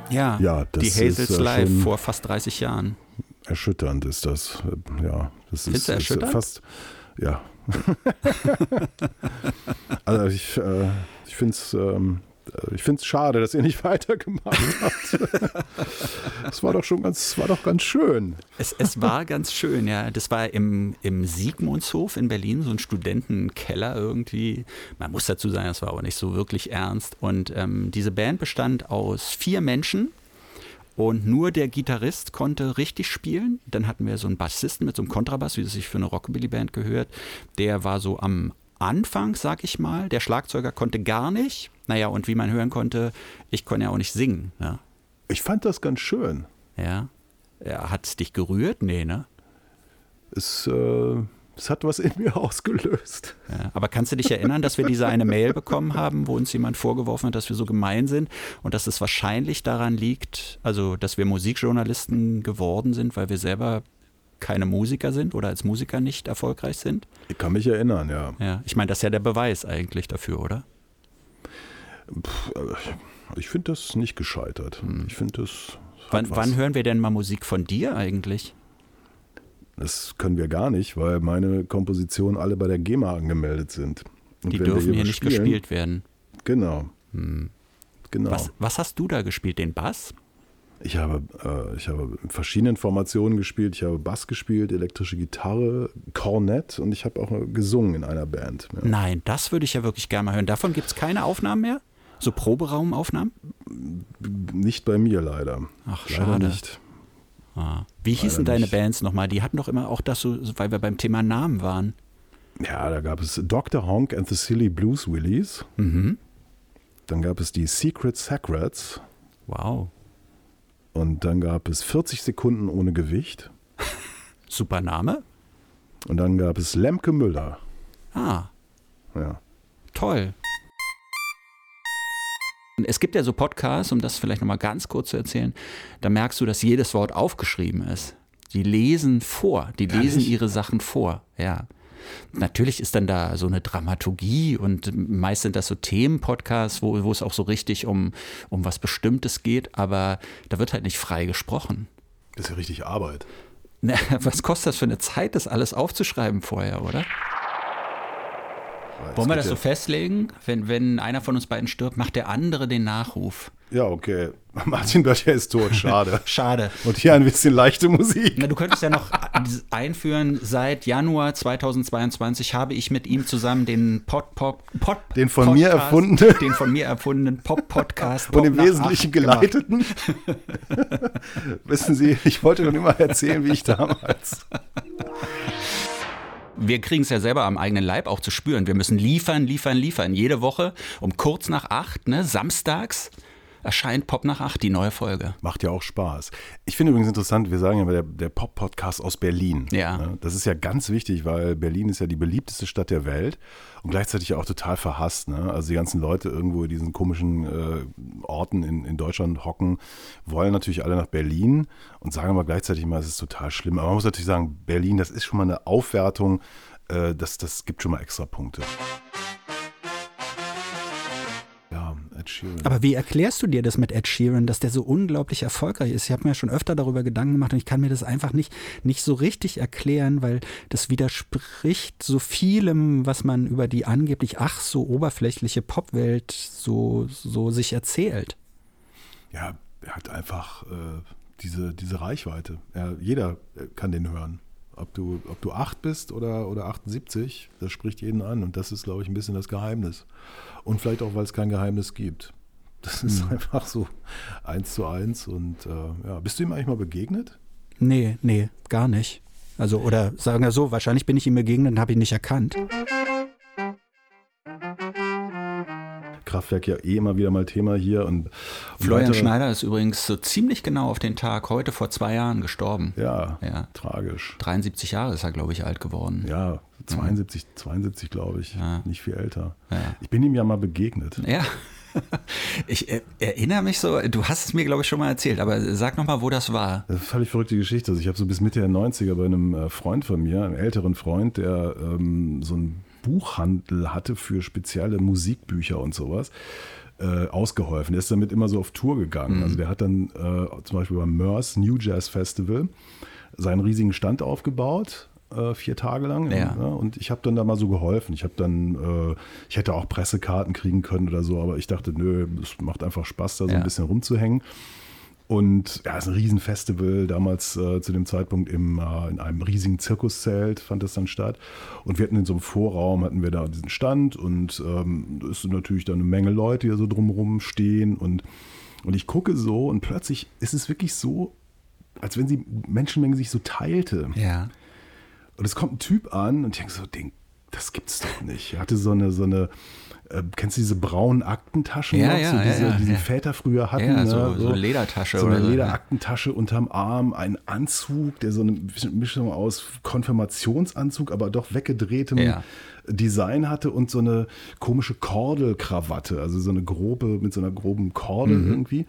Ja, Ja, das die ist, Hazels äh, Live vor fast 30 Jahren. Erschütternd ist das. äh, Ja, das Findest ist, ist erschütternd? fast. Ja. (laughs) also ich, äh, ich finde es. Ähm, ich finde es schade, dass ihr nicht (laughs) weitergemacht habt. Es war doch schon ganz, war doch ganz schön. Es, es war ganz schön, ja. Das war im, im Sigmundshof in Berlin, so ein Studentenkeller irgendwie. Man muss dazu sagen, das war aber nicht so wirklich ernst. Und ähm, diese Band bestand aus vier Menschen. Und nur der Gitarrist konnte richtig spielen. Dann hatten wir so einen Bassisten mit so einem Kontrabass, wie es sich für eine Rockabilly-Band gehört. Der war so am Anfang, sag ich mal. Der Schlagzeuger konnte gar nicht. Naja, und wie man hören konnte, ich konnte ja auch nicht singen. Ne? Ich fand das ganz schön. Ja. ja Hat es dich gerührt? Nee, ne? Es, äh, es hat was in mir (laughs) ausgelöst. Ja, aber kannst du dich erinnern, dass wir diese eine Mail bekommen haben, wo uns jemand vorgeworfen hat, dass wir so gemein sind und dass es wahrscheinlich daran liegt, also dass wir Musikjournalisten geworden sind, weil wir selber keine Musiker sind oder als Musiker nicht erfolgreich sind? Ich kann mich erinnern, ja. Ja, ich meine, das ist ja der Beweis eigentlich dafür, oder? Ich finde das nicht gescheitert. Ich finde das. Hm. Wann, wann hören wir denn mal Musik von dir eigentlich? Das können wir gar nicht, weil meine Kompositionen alle bei der GEMA angemeldet sind. Und Die dürfen hier nicht spielen- gespielt werden. Genau. Genau. Was, was hast du da gespielt? Den Bass? Ich habe, äh, ich habe in verschiedenen Formationen gespielt. Ich habe Bass gespielt, elektrische Gitarre, Kornett und ich habe auch gesungen in einer Band. Ja. Nein, das würde ich ja wirklich gerne mal hören. Davon gibt es keine Aufnahmen mehr? So Proberaumaufnahmen? Nicht bei mir leider. Ach, leider schade. nicht. Ah. Wie hießen deine nicht. Bands nochmal? Die hatten doch immer auch das so, weil wir beim Thema Namen waren. Ja, da gab es Dr. Honk and the Silly Blues Willies. Mhm. Dann gab es die Secret Sacrets. Wow. Und dann gab es 40 Sekunden ohne Gewicht. Super Name. Und dann gab es Lemke Müller. Ah, Ja. toll. Es gibt ja so Podcasts, um das vielleicht nochmal ganz kurz zu erzählen, da merkst du, dass jedes Wort aufgeschrieben ist. Die lesen vor, die lesen Ehrlich? ihre Sachen vor, ja. Natürlich ist dann da so eine Dramaturgie und meist sind das so Themenpodcasts, wo, wo es auch so richtig um, um was Bestimmtes geht, aber da wird halt nicht frei gesprochen. Das ist ja richtig Arbeit. Na, (laughs) was kostet das für eine Zeit, das alles aufzuschreiben vorher, oder? Wollen wir das so festlegen? Wenn, wenn einer von uns beiden stirbt, macht der andere den Nachruf. Ja, okay. (laughs) Martin Böttcher ist tot, schade. (laughs) Schade. Und hier ein bisschen leichte Musik. Na, du könntest ja noch (laughs) einführen, seit Januar 2022 habe ich mit ihm zusammen den Pod, Pod, Pod Den von mir Podcast- erfundenen- den von mir erfundenen Pop-Podcast Und im Pop Wesentlichen geleiteten. Wissen Sie, ich wollte schon immer erzählen, wie ich damals. Wir kriegen es ja selber am eigenen Leib auch zu spüren. Wir müssen liefern, liefern, liefern. Jede Woche um kurz nach acht, ne, samstags, erscheint Pop nach acht, die neue Folge. Macht ja auch Spaß. Ich finde übrigens interessant, wir sagen ja immer der, der Pop-Podcast aus Berlin. Ja. Ne? Das ist ja ganz wichtig, weil Berlin ist ja die beliebteste Stadt der Welt und gleichzeitig auch total verhasst. Ne? Also die ganzen Leute irgendwo in diesen komischen äh, Orten in, in Deutschland hocken, wollen natürlich alle nach Berlin und sagen aber gleichzeitig immer, es ist total schlimm. Aber man muss natürlich sagen, Berlin, das ist schon mal eine Aufwertung, äh, das, das gibt schon mal extra Punkte. Ed Sheeran. Aber wie erklärst du dir das mit Ed Sheeran, dass der so unglaublich erfolgreich ist? Ich habe mir schon öfter darüber Gedanken gemacht und ich kann mir das einfach nicht, nicht so richtig erklären, weil das widerspricht so vielem, was man über die angeblich ach so oberflächliche Popwelt so, so sich erzählt. Ja, er hat einfach äh, diese, diese Reichweite. Ja, jeder kann den hören. Ob du, ob du 8 bist oder, oder 78, das spricht jeden an. Und das ist, glaube ich, ein bisschen das Geheimnis. Und vielleicht auch, weil es kein Geheimnis gibt. Das ist einfach so eins zu eins. Und äh, ja, bist du ihm eigentlich mal begegnet? Nee, nee, gar nicht. Also, oder sagen wir so, wahrscheinlich bin ich ihm begegnet und habe ihn nicht erkannt. Kraftwerk ja eh immer wieder mal Thema hier. Und, und Florian weitere- Schneider ist übrigens so ziemlich genau auf den Tag heute vor zwei Jahren gestorben. Ja, Ja. tragisch. 73 Jahre ist er, glaube ich, alt geworden. Ja, 72, 72 glaube ich. Ja. Nicht viel älter. Ja. Ich bin ihm ja mal begegnet. Ja. (laughs) Ich äh, erinnere mich so, du hast es mir, glaube ich, schon mal erzählt, aber sag nochmal, wo das war. Das ist eine völlig verrückte Geschichte. Also ich habe so bis Mitte der 90er bei einem äh, Freund von mir, einem älteren Freund, der ähm, so einen Buchhandel hatte für spezielle Musikbücher und sowas, äh, ausgeholfen. Der ist damit immer so auf Tour gegangen. Also der hat dann äh, zum Beispiel beim MERS New Jazz Festival seinen riesigen Stand aufgebaut. äh, Vier Tage lang. Ja. und ich habe dann da mal so geholfen. Ich habe dann, äh, ich hätte auch Pressekarten kriegen können oder so, aber ich dachte, nö, es macht einfach Spaß, da so Ja. ein bisschen rumzuhängen. Und ja, es ist ein Riesenfestival, damals äh, zu dem Zeitpunkt im, äh, in einem riesigen Zirkuszelt fand das dann statt. Und wir hatten in so einem Vorraum, hatten wir da diesen Stand und ähm, es sind natürlich da eine Menge Leute, die da so drumherum stehen. Und, und ich gucke so und plötzlich ist es wirklich so, als wenn die Menschenmenge sich so teilte. Ja. Und es kommt ein Typ an und ich denke so, den, das gibt's doch nicht. Er hatte so eine, so eine, äh, kennst du diese braunen Aktentaschen Ja, noch, ja, so diese, ja, die die. Väter früher hatten? Ja, ne? so- so Ledertasche So eine oder so, Lederaktentasche unterm Arm, ein Anzug, der so eine Mischung aus Konfirmationsanzug, aber doch weggedrehtem. Design hatte und so eine komische Kordelkrawatte, also so eine grobe, mit so einer groben Kordel Mhm. irgendwie.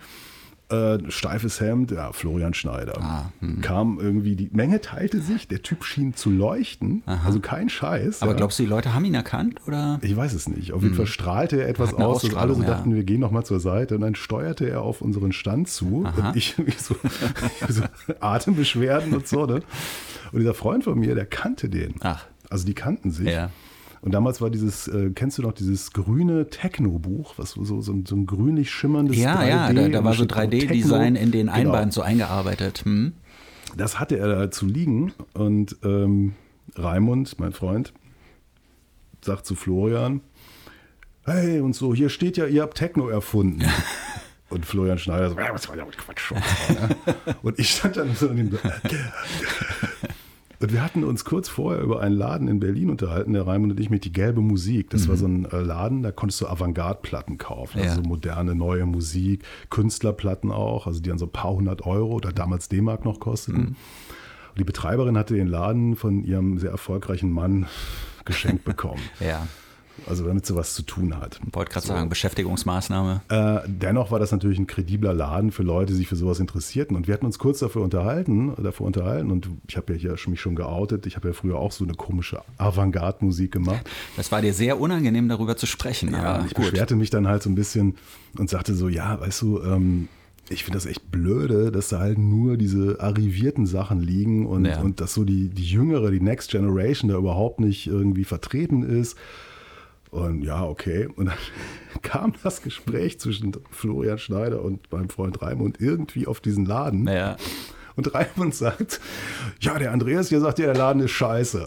Äh, steifes Hemd, ja, Florian Schneider. Ah, hm. Kam irgendwie, die Menge teilte sich, der Typ schien zu leuchten, also kein Scheiß. Aber ja. glaubst du, die Leute haben ihn erkannt? Oder? Ich weiß es nicht. Auf jeden Fall strahlte er etwas aus, dass alle so Ausstrahlung, ja. dachten, wir gehen nochmal zur Seite. Und dann steuerte er auf unseren Stand zu. Und ich (laughs) irgendwie so, so Atembeschwerden und so. Ne? Und dieser Freund von mir, der kannte den. Ach. Also die kannten sich. Ja. Und damals war dieses, äh, kennst du noch dieses grüne Techno-Buch, was so, so, so, ein, so ein grünlich schimmerndes Ja, 3D. ja, da, da war so steht drauf 3D-Design Techno. in den Genau. Einband so eingearbeitet. Hm? Das hatte er da zu liegen und ähm, Raimund, mein Freund, sagt zu Florian, hey und so, hier steht ja, ihr habt Techno erfunden. (laughs) Und Florian Schneider so, "Ja, was war ja Quatsch. ne? (laughs) und ich stand dann so in dem Und wir hatten uns kurz vorher über einen Laden in Berlin unterhalten, der Raimund und ich, mit die gelbe Musik. Das war so ein äh, Laden, da konntest du Avantgarde-Platten kaufen. Also Ja. so moderne, neue Musik, Künstlerplatten auch, also die an so ein paar hundert Euro oder damals D-Mark noch kosteten. Und die Betreiberin hatte den Laden von ihrem sehr erfolgreichen Mann (laughs) geschenkt bekommen. Ja, Also damit sie was zu tun hat. wollte gerade sagen, Beschäftigungsmaßnahme. Äh, dennoch war das natürlich ein kredibler Laden für Leute, die sich für sowas interessierten. Und wir hatten uns kurz dafür unterhalten, davor unterhalten. Und ich habe ja hier schon- mich schon geoutet. Ich habe ja früher auch so eine komische Avantgarde-Musik gemacht. Das war dir sehr unangenehm, darüber zu sprechen. Ja, ich gut. beschwerte mich dann halt so ein bisschen und sagte so, ja, weißt du, ähm, ich finde das echt blöde, dass da halt nur diese arrivierten Sachen liegen und, Ja. und dass so die, die jüngere, die Next Generation da überhaupt nicht irgendwie vertreten ist. Und ja, okay. Und dann (laughs) kam das Gespräch zwischen Florian Schneider und meinem Freund Raimund irgendwie auf diesen Laden. Ja. Und Raimund sagt, ja, der Andreas hier sagt ja, der Laden ist scheiße.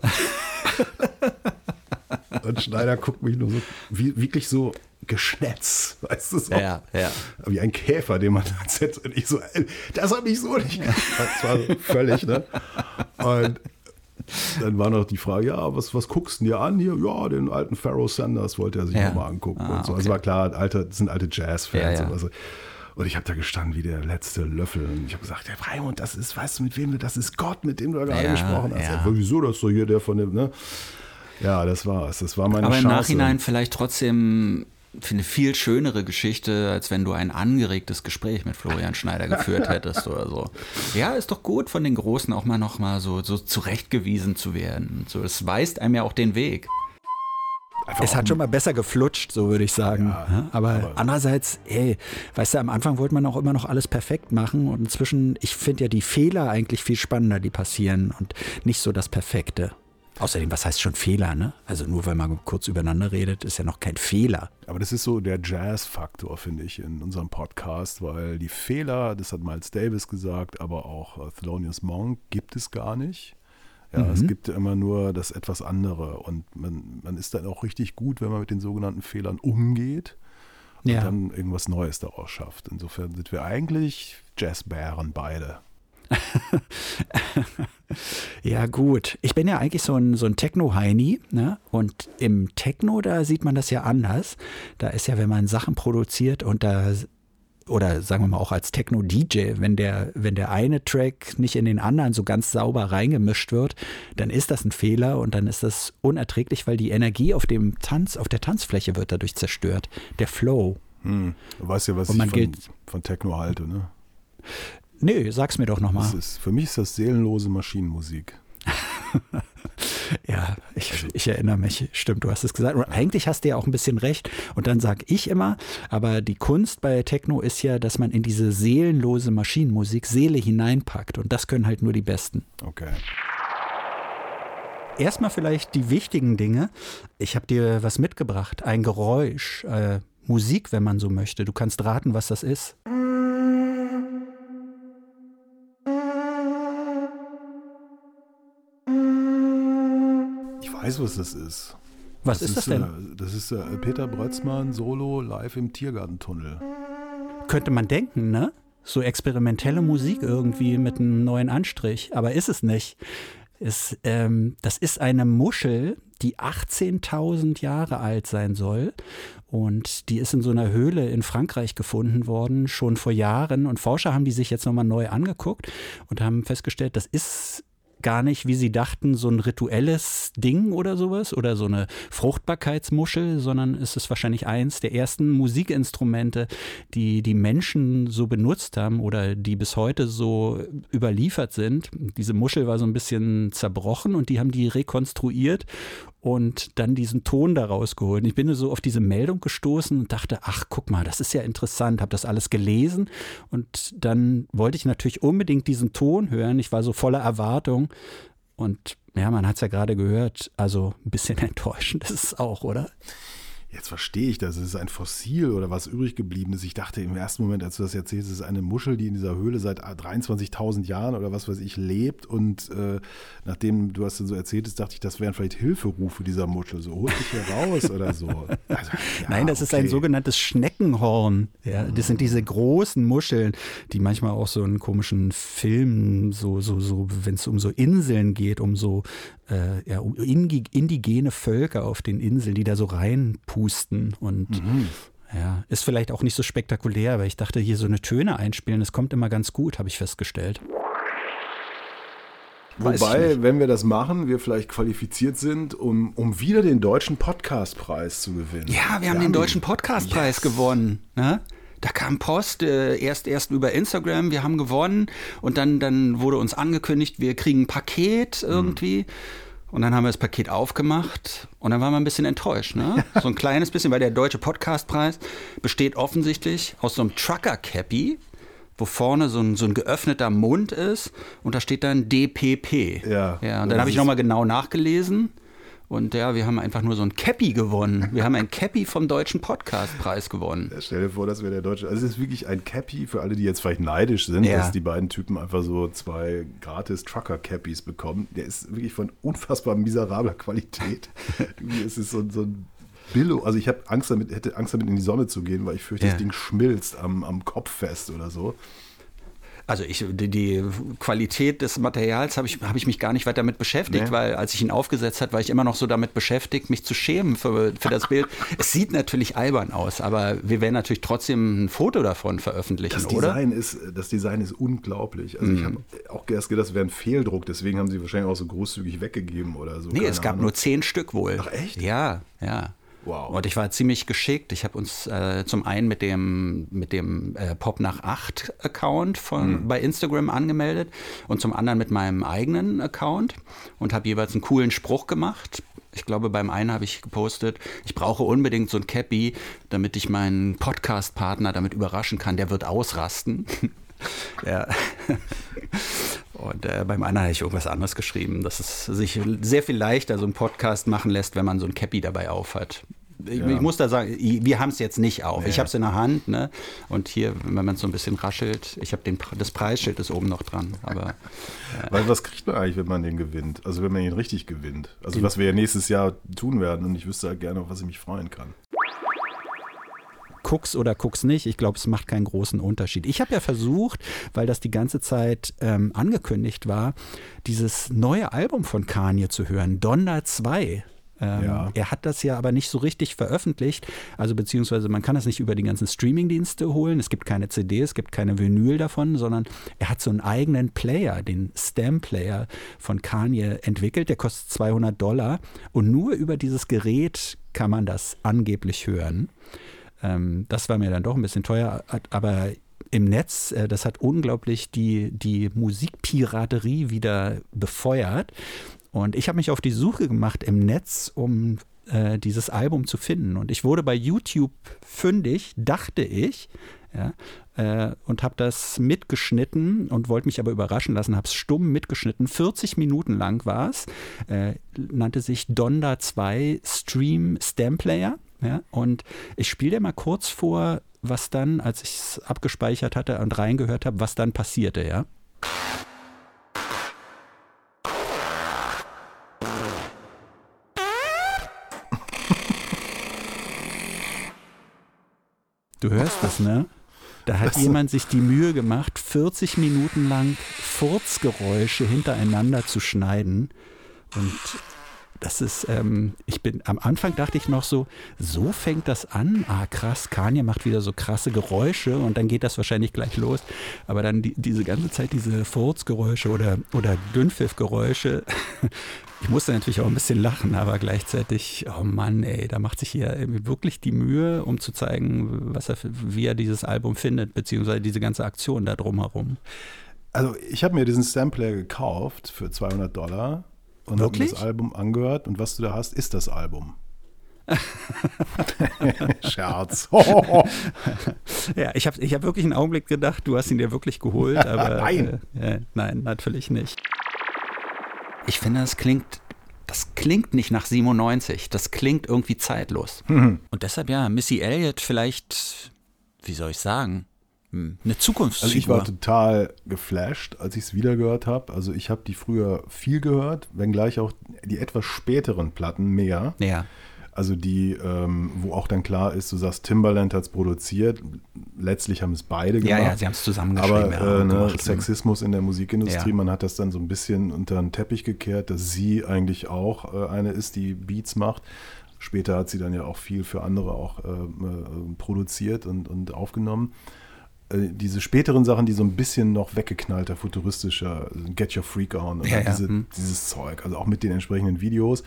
(laughs) und Schneider guckt mich nur so, wie, wirklich so geschnetzt, weißt du so. Ja, ja. Wie ein Käfer, den man da setzt. Und ich so, ey, das habe ich so nicht gemacht. Das war so völlig, ne? Und dann war noch die Frage, ja, was, was guckst du dir an hier? Ja, den alten Pharaoh Sanders wollte er sich Ja. nochmal angucken Ah, und so. okay. Also war klar, alte, das sind alte Jazz-Fans. Ja, ja. Und, also, und ich habe da gestanden wie der letzte Löffel. Und ich habe gesagt, der Raimund, das ist, weißt du, mit wem du, das ist Gott, mit dem du da gerade Ja, gesprochen hast. ja. Wieso, das ist doch hier der von dem, ne? Ja, das war's. Das war meine Aber im Chance. Nachhinein vielleicht trotzdem eine viel schönere Geschichte, als wenn du ein angeregtes Gespräch mit Florian Schneider geführt (laughs) hättest oder so. Ja, ist doch gut, von den Großen auch mal noch mal so, so zurechtgewiesen zu werden. So, es weist einem ja auch den Weg. Einfach Es hat schon mal besser geflutscht, so würde ich sagen. Ja, aber, andererseits, ey, weißt du, am Anfang wollte man auch immer noch alles perfekt machen und inzwischen, ich finde ja die Fehler eigentlich viel spannender, die passieren und nicht so das Perfekte. Außerdem, was heißt schon Fehler, ne? Also nur weil man kurz übereinander redet, ist ja noch kein Fehler. Aber das ist so der Jazz-Faktor, finde ich, in unserem Podcast, weil die Fehler, das hat Miles Davis gesagt, aber auch äh, Thelonious Monk, gibt es gar nicht. Ja, es gibt ja immer nur das etwas andere und man, man ist dann auch richtig gut, wenn man mit den sogenannten Fehlern umgeht und Ja. dann irgendwas Neues daraus schafft. Insofern sind wir eigentlich Jazzbären beide. (laughs) Ja, gut. Ich bin ja eigentlich so ein, so ein Techno-Heini, ne? Und im Techno, da sieht man das ja anders. Da ist ja, wenn man Sachen produziert und da oder sagen wir mal auch als Techno-DJ, wenn der, wenn der eine Track nicht in den anderen so ganz sauber reingemischt wird, dann ist das ein Fehler und dann ist das unerträglich, weil die Energie auf dem Tanz, auf der Tanzfläche wird dadurch zerstört. Der Flow. Hm. Du weißt ja, was Und ich man von, gilt- von Techno halte. Ne? Nö, sag's mir doch nochmal. für mich ist das seelenlose Maschinenmusik. (laughs) Ja, ich, ich erinnere mich, stimmt, du hast es gesagt. Und eigentlich hast du ja auch ein bisschen recht. Und dann sage ich immer, aber die Kunst bei Techno ist ja, dass man in diese seelenlose Maschinenmusik Seele hineinpackt. Und das können halt nur die Besten. Okay. Erstmal vielleicht die wichtigen Dinge. Ich habe dir was mitgebracht, ein Geräusch, äh, Musik, wenn man so möchte. Du kannst raten, was das ist. Ich weiß, was das ist. Was ist das denn? Äh, das ist äh, Peter Brötzmann solo live im Tiergartentunnel. Könnte man denken, ne? So experimentelle Musik irgendwie mit einem neuen Anstrich, aber ist es nicht. Es, ähm, das ist eine Muschel, die 18.000 Jahre alt sein soll. Und die ist in so einer Höhle in Frankreich gefunden worden, schon vor Jahren. Und Forscher haben die sich jetzt nochmal neu angeguckt und haben festgestellt, das ist gar nicht, wie sie dachten, so ein rituelles Ding oder sowas oder so eine Fruchtbarkeitsmuschel, sondern es ist wahrscheinlich eins der ersten Musikinstrumente, die die Menschen so benutzt haben oder die bis heute so überliefert sind. Diese Muschel war so ein bisschen zerbrochen und die haben die rekonstruiert und dann diesen Ton daraus geholt. Ich bin so auf diese Meldung gestoßen und dachte, ach, guck mal, das ist ja interessant, habe das alles gelesen und dann wollte ich natürlich unbedingt diesen Ton hören. Ich war so voller Erwartung und ja, man hat es ja gerade gehört, also ein bisschen (laughs) enttäuschend ist es auch, oder? Jetzt verstehe ich das. Es ist ein Fossil oder was übrig geblieben ist. Ich dachte im ersten Moment, als du das erzählst, es ist eine Muschel, die in dieser Höhle seit 23.000 Jahren oder was weiß ich lebt. Und äh, nachdem du hast so erzählt hast, dachte ich, das wären vielleicht Hilferufe dieser Muschel. So, hol dich hier raus oder so. (laughs) Also, ja, Nein, das ist ein okay. sogenanntes Schneckenhorn. Ja, das sind diese großen Muscheln, die manchmal auch so in komischen Filmen, so, so, so, wenn es um so Inseln geht, um so äh, ja, um indigene Völker auf den Inseln, die da so reinpusten und ja, ist vielleicht auch nicht so spektakulär, aber ich dachte, hier so eine Töne einspielen, das kommt immer ganz gut, habe ich festgestellt. Weiß Wobei, wenn wir das machen, wir vielleicht qualifiziert sind, um, um wieder den deutschen Podcastpreis zu gewinnen. Ja, wir haben den deutschen Podcastpreis gewonnen. Ne? Da kam Post, äh, erst, erst über Instagram, wir haben gewonnen und dann, dann wurde uns angekündigt, wir kriegen ein Paket irgendwie. Und dann haben wir das Paket aufgemacht und dann waren wir ein bisschen enttäuscht. Ne? So ein kleines bisschen, weil der deutsche Podcastpreis besteht offensichtlich aus so einem Trucker-Cappy, wo vorne so ein, so ein geöffneter Mund ist und da steht dann DPP. Ja. ja und dann habe ich nochmal genau nachgelesen. Und ja, wir haben einfach nur so ein Cappy gewonnen. Wir haben ein Cappy vom Deutschen Podcastpreis gewonnen. Stell dir vor, das wäre der deutsche. Also es ist wirklich ein Cappy für alle, die jetzt vielleicht neidisch sind, Ja. dass die beiden Typen einfach so zwei gratis Trucker-Cappies bekommen. Der ist wirklich von unfassbar miserabler Qualität. (laughs) Irgendwie ist es so, so ein Billo. Also ich habe Angst damit, hätte Angst damit in die Sonne zu gehen, weil ich fürchte, Ja. das Ding schmilzt am, am Kopf fest oder so. Also ich, die, die Qualität des Materials habe ich, habe ich mich gar nicht weiter damit beschäftigt, Nee. weil als ich ihn aufgesetzt hat, war ich immer noch so damit beschäftigt, mich zu schämen für, für das Bild. (laughs) es sieht natürlich albern aus, aber wir werden natürlich trotzdem ein Foto davon veröffentlichen, Das oder? Design, ist, das Design ist unglaublich. Also Mhm. ich habe auch erst gedacht, das wäre ein Fehldruck, deswegen haben sie wahrscheinlich auch so großzügig weggegeben oder so. Nee, keine es gab Ahnung. nur zehn Stück wohl. Ach, echt? Ja, ja. Wow. Und ich war ziemlich geschickt. Ich habe uns äh, zum einen mit dem, mit dem äh, Pop nach 8 Account von, bei Instagram angemeldet und zum anderen mit meinem eigenen Account und habe jeweils einen coolen Spruch gemacht. Ich glaube, beim einen habe ich gepostet, ich brauche unbedingt so ein Cappy, damit ich meinen Podcast-Partner damit überraschen kann. Der wird ausrasten. (laughs) ja. Und äh, beim anderen habe ich irgendwas anderes geschrieben, dass es sich sehr viel leichter so einen Podcast machen lässt, wenn man so ein Cappy dabei aufhat. Ich, Ja. ich muss da sagen, wir haben es jetzt nicht auf. Ich habe es in der Hand, ne? Und hier, wenn man es so ein bisschen raschelt, ich habe das Preisschild ist oben noch dran. Aber (laughs) Weil was kriegt man eigentlich, wenn man den gewinnt? Also wenn man ihn richtig gewinnt. Also was wir ja nächstes Jahr tun werden und ich wüsste halt gerne, auf was ich mich freuen kann. Guck's oder guck's nicht. Ich glaube, es macht keinen großen Unterschied. Ich habe ja versucht, weil das die ganze Zeit ähm, angekündigt war, dieses neue Album von Kanye zu hören, Donda 2. Ähm, Ja. Er hat das ja aber nicht so richtig veröffentlicht. Also beziehungsweise man kann das nicht über die ganzen Streamingdienste holen. Es gibt keine CD, es gibt keine Vinyl davon, sondern er hat so einen eigenen Player, den Stem-Player von Kanye entwickelt. Der kostet 200 Dollar und nur über dieses Gerät kann man das angeblich hören. Ähm, das war mir dann doch ein bisschen teuer, aber im Netz, äh, das hat unglaublich die, die Musikpiraterie wieder befeuert. Und ich habe mich auf die Suche gemacht im Netz, um äh, dieses Album zu finden. Und ich wurde bei YouTube fündig, dachte ich, ja, äh, und habe das mitgeschnitten und wollte mich aber überraschen lassen, habe es stumm mitgeschnitten. 40 Minuten lang war es, äh, nannte sich Donda 2 Stream Stem Player. Ja, und ich spiele dir mal kurz vor, was dann, als ich es abgespeichert hatte und reingehört habe, was dann passierte, ja. Du hörst es, ne? Da hat jemand sich die Mühe gemacht, 40 Minuten lang Furzgeräusche hintereinander zu schneiden. Und das ist, ähm, ich bin, am Anfang dachte ich noch so, so fängt das an. Ah, krass, Kanye macht wieder so krasse Geräusche und dann geht das wahrscheinlich gleich los. Aber dann die, diese ganze Zeit diese Furzgeräusche oder, oder Dünnpfiffgeräusche. (laughs) Ich musste natürlich auch ein bisschen lachen, aber gleichzeitig, oh Mann, ey, da macht sich hier irgendwie wirklich die Mühe, um zu zeigen, was er, wie er dieses Album findet, beziehungsweise diese ganze Aktion da drumherum. Also ich habe mir diesen Sampler gekauft für 200 Dollar und habe mir Wirklich? das Album angehört und was du da hast, ist das Album. (laughs) Scherz. (laughs) Ja, ich habe ich hab wirklich einen Augenblick gedacht, du hast ihn dir wirklich geholt, aber (laughs) Nein. Äh, äh, nein, natürlich nicht. ich finde, das klingt, das klingt nicht nach 97. Das klingt irgendwie zeitlos. Mhm. Und deshalb ja, Missy Elliott vielleicht, wie soll ich sagen, eine Zukunftsfigur. Also ich war total geflasht, als ich es wieder gehört habe. Also ich habe die früher viel gehört, wenngleich auch die etwas späteren Platten mehr. ja. Also die, ähm, wo auch dann klar ist, du sagst, Timbaland hat es produziert. Letztlich haben es beide Ja, gemacht. ja, sie haben es zusammengeschrieben. Aber ja, äh, ne, gemacht. Sexismus in der Musikindustrie, Ja. man hat das dann so ein bisschen unter den Teppich gekehrt, dass sie eigentlich auch äh, eine ist, die Beats macht. Später hat sie dann ja auch viel für andere auch äh, äh, produziert und, und aufgenommen. Äh, diese späteren Sachen, die so ein bisschen noch weggeknallter, futuristischer, Get Your Freak On, Ja, ja, diese, hm. dieses Zeug, also auch mit den entsprechenden Videos,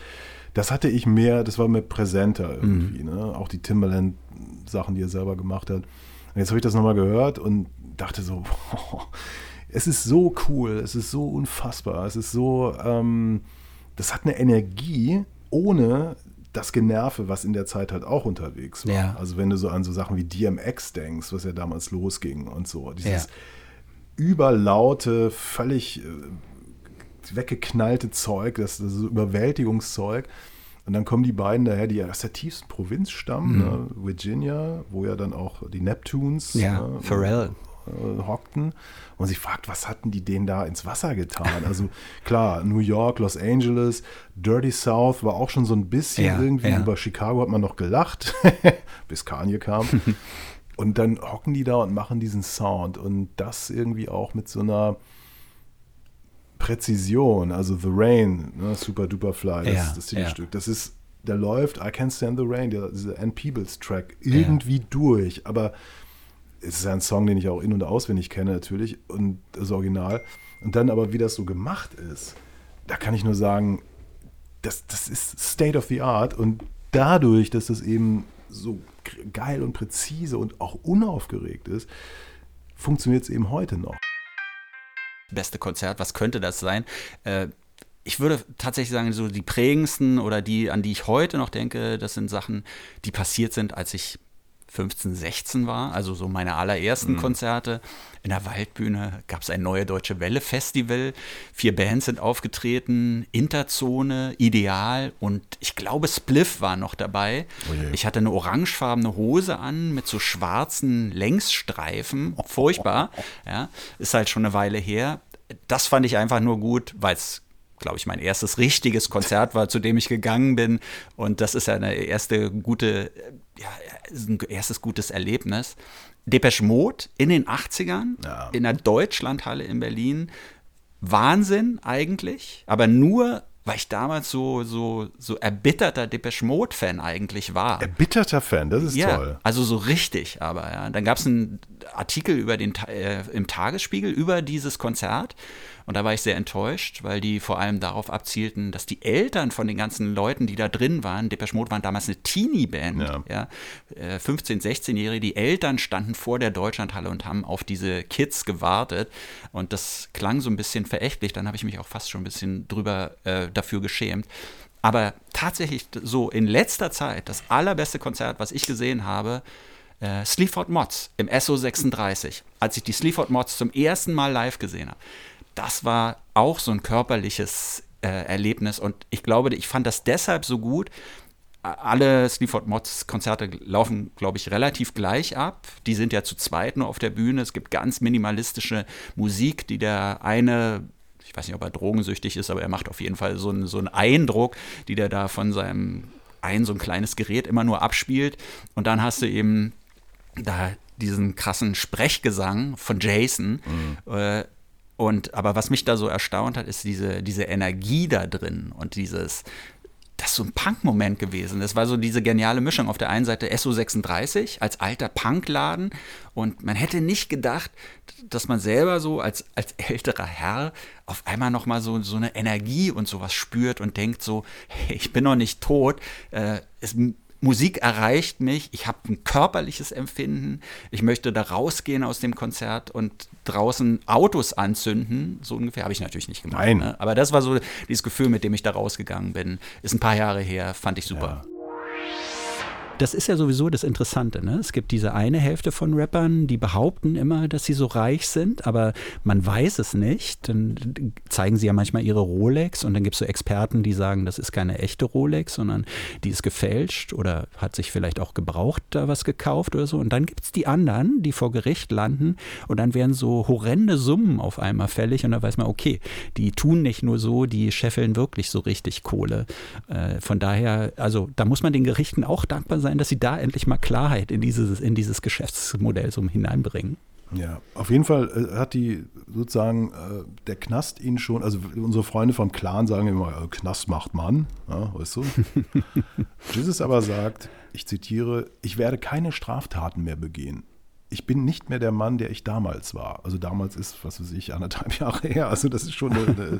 das hatte ich mehr, das war mir präsenter irgendwie. Mhm. Ne? Auch die Timbaland-Sachen, die er selber gemacht hat. Und jetzt habe ich das nochmal gehört und dachte so, (laughs) boah, es ist so cool, es ist so unfassbar, es ist so, ähm, das hat eine Energie ohne das Generve, was in der Zeit halt auch unterwegs war. Ja. Also wenn du so an so Sachen wie DMX denkst, was ja damals losging und so, dieses, Ja. überlaute, völlig äh, weggeknallte Zeug, das, das so Überwältigungszeug. Und dann kommen die beiden daher, die ja aus der tiefsten Provinz stammen, ne? Virginia, wo ja dann auch die Neptunes Ja, ne, Pharrell. Äh, hockten und sich fragt, was hatten die denen da ins Wasser getan? Also (laughs) klar, New York, Los Angeles, Dirty South war auch schon so ein bisschen Ja, irgendwie. ja. Über Chicago hat man noch gelacht, (laughs) bis Kanye kam. (laughs) und dann hocken die da und machen diesen Sound und das irgendwie auch mit so einer Präzision, also The Rain, ne, Super Duper Fly, das, Ja, das Titelstück, ja. das ist, der läuft I Can't Stand the Rain, dieser Ann Peebles Track, irgendwie durch, aber es ist ein Song, den ich auch in- und auswendig kenne natürlich und das Original. Und dann aber, wie das so gemacht ist, da kann ich nur sagen, das, das ist State of the Art und dadurch, dass das eben so geil und präzise und auch unaufgeregt ist, funktioniert es eben heute noch. beste Konzert, was könnte das sein? Äh, ich würde tatsächlich sagen, so die prägendsten oder die, an die ich heute noch denke, das sind Sachen, die passiert sind, als ich 15, 16 war, also so meine allerersten Konzerte. In der Waldbühne gab es ein Neue Deutsche Welle Festival. Vier Bands sind aufgetreten, Interzone, Ideal und ich glaube Spliff war noch dabei. Ich hatte eine orangefarbene Hose an mit so schwarzen Längsstreifen. Furchtbar. (laughs) Ja, ist halt schon eine Weile her. Das fand ich einfach nur gut, weil es glaube ich, mein erstes richtiges Konzert war, zu dem ich gegangen bin. Und das ist ja eine erste gute, ja, ist ein erstes gutes Erlebnis. Depeche Mode in den 80ern Ja. in der Deutschlandhalle in Berlin. Wahnsinn eigentlich, aber nur, weil ich damals so, so, so erbitterter Depeche Mode-Fan eigentlich war. Erbitterter Fan, das ist Ja, toll. also so richtig, aber ja. Dann gab es einen Artikel über den, äh, im Tagesspiegel über dieses Konzert und da war ich sehr enttäuscht, weil die vor allem darauf abzielten, dass die Eltern von den ganzen Leuten, die da drin waren, Depeche Mode waren damals eine Teenie-Band, Ja. ja, äh, 15-, 16-Jährige, die Eltern standen vor der Deutschlandhalle und haben auf diese Kids gewartet und das klang so ein bisschen verächtlich, dann habe ich mich auch fast schon ein bisschen drüber äh, dafür geschämt. Aber tatsächlich so in letzter Zeit das allerbeste Konzert, was ich gesehen habe, äh, Sleaford Mods im SO36, als ich die Sleaford Mods zum ersten Mal live gesehen habe. Das war auch so ein körperliches äh, Erlebnis und ich glaube, ich fand das deshalb so gut. Alle Sleaford Mods Konzerte laufen, glaube ich, relativ gleich ab. Die sind ja zu zweit nur auf der Bühne. Es gibt ganz minimalistische Musik, die der eine ich weiß nicht, ob er drogensüchtig ist, aber er macht auf jeden Fall so einen, so einen Eindruck, die der da von seinem ein so ein kleines Gerät immer nur abspielt. Und dann hast du eben da diesen krassen Sprechgesang von Jason. Äh, und aber was mich da so erstaunt hat, ist diese, diese Energie da drin und dieses, das ist so ein Punk-Moment gewesen. Das war so diese geniale Mischung. Auf der einen Seite SO36 als alter Punkladen und man hätte nicht gedacht, dass man selber so als, als älterer Herr auf einmal nochmal so, so eine Energie und sowas spürt und denkt so, hey, ich bin noch nicht tot. Äh, es, Musik erreicht mich, ich habe ein körperliches Empfinden, ich möchte da rausgehen aus dem Konzert und draußen Autos anzünden, so ungefähr, habe ich natürlich nicht gemacht. Nein. Ne? Aber das war so dieses Gefühl, mit dem ich da rausgegangen bin. Ist ein paar Jahre her, fand ich super. Das ist ja sowieso das Interessante. Ne? Es gibt diese eine Hälfte von Rappern, die behaupten immer, dass sie so reich sind, aber man weiß es nicht. Dann zeigen sie ja manchmal ihre Rolex und dann gibt es so Experten, die sagen, das ist keine echte Rolex, sondern die ist gefälscht oder hat sich vielleicht auch gebraucht da was gekauft oder so. Und dann gibt es die anderen, die vor Gericht landen und dann werden so horrende Summen auf einmal fällig und dann weiß man, okay, die tun nicht nur so, die scheffeln wirklich so richtig Kohle. Äh, von daher, also da muss man den Gerichten auch dankbar sein, dass sie da endlich mal Klarheit in dieses, in dieses Geschäftsmodell so hineinbringen. Ja, auf jeden Fall äh, hat die sozusagen äh, der Knast ihn schon, also unsere Freunde vom Clan sagen immer, äh, Knast macht Mann, ja, weißt du? (laughs) Jesus aber sagt, ich zitiere, ich werde keine Straftaten mehr begehen. Ich bin nicht mehr der Mann, der ich damals war. Also damals ist, was weiß ich, anderthalb (laughs) Jahre her. Also das ist schon eine, eine,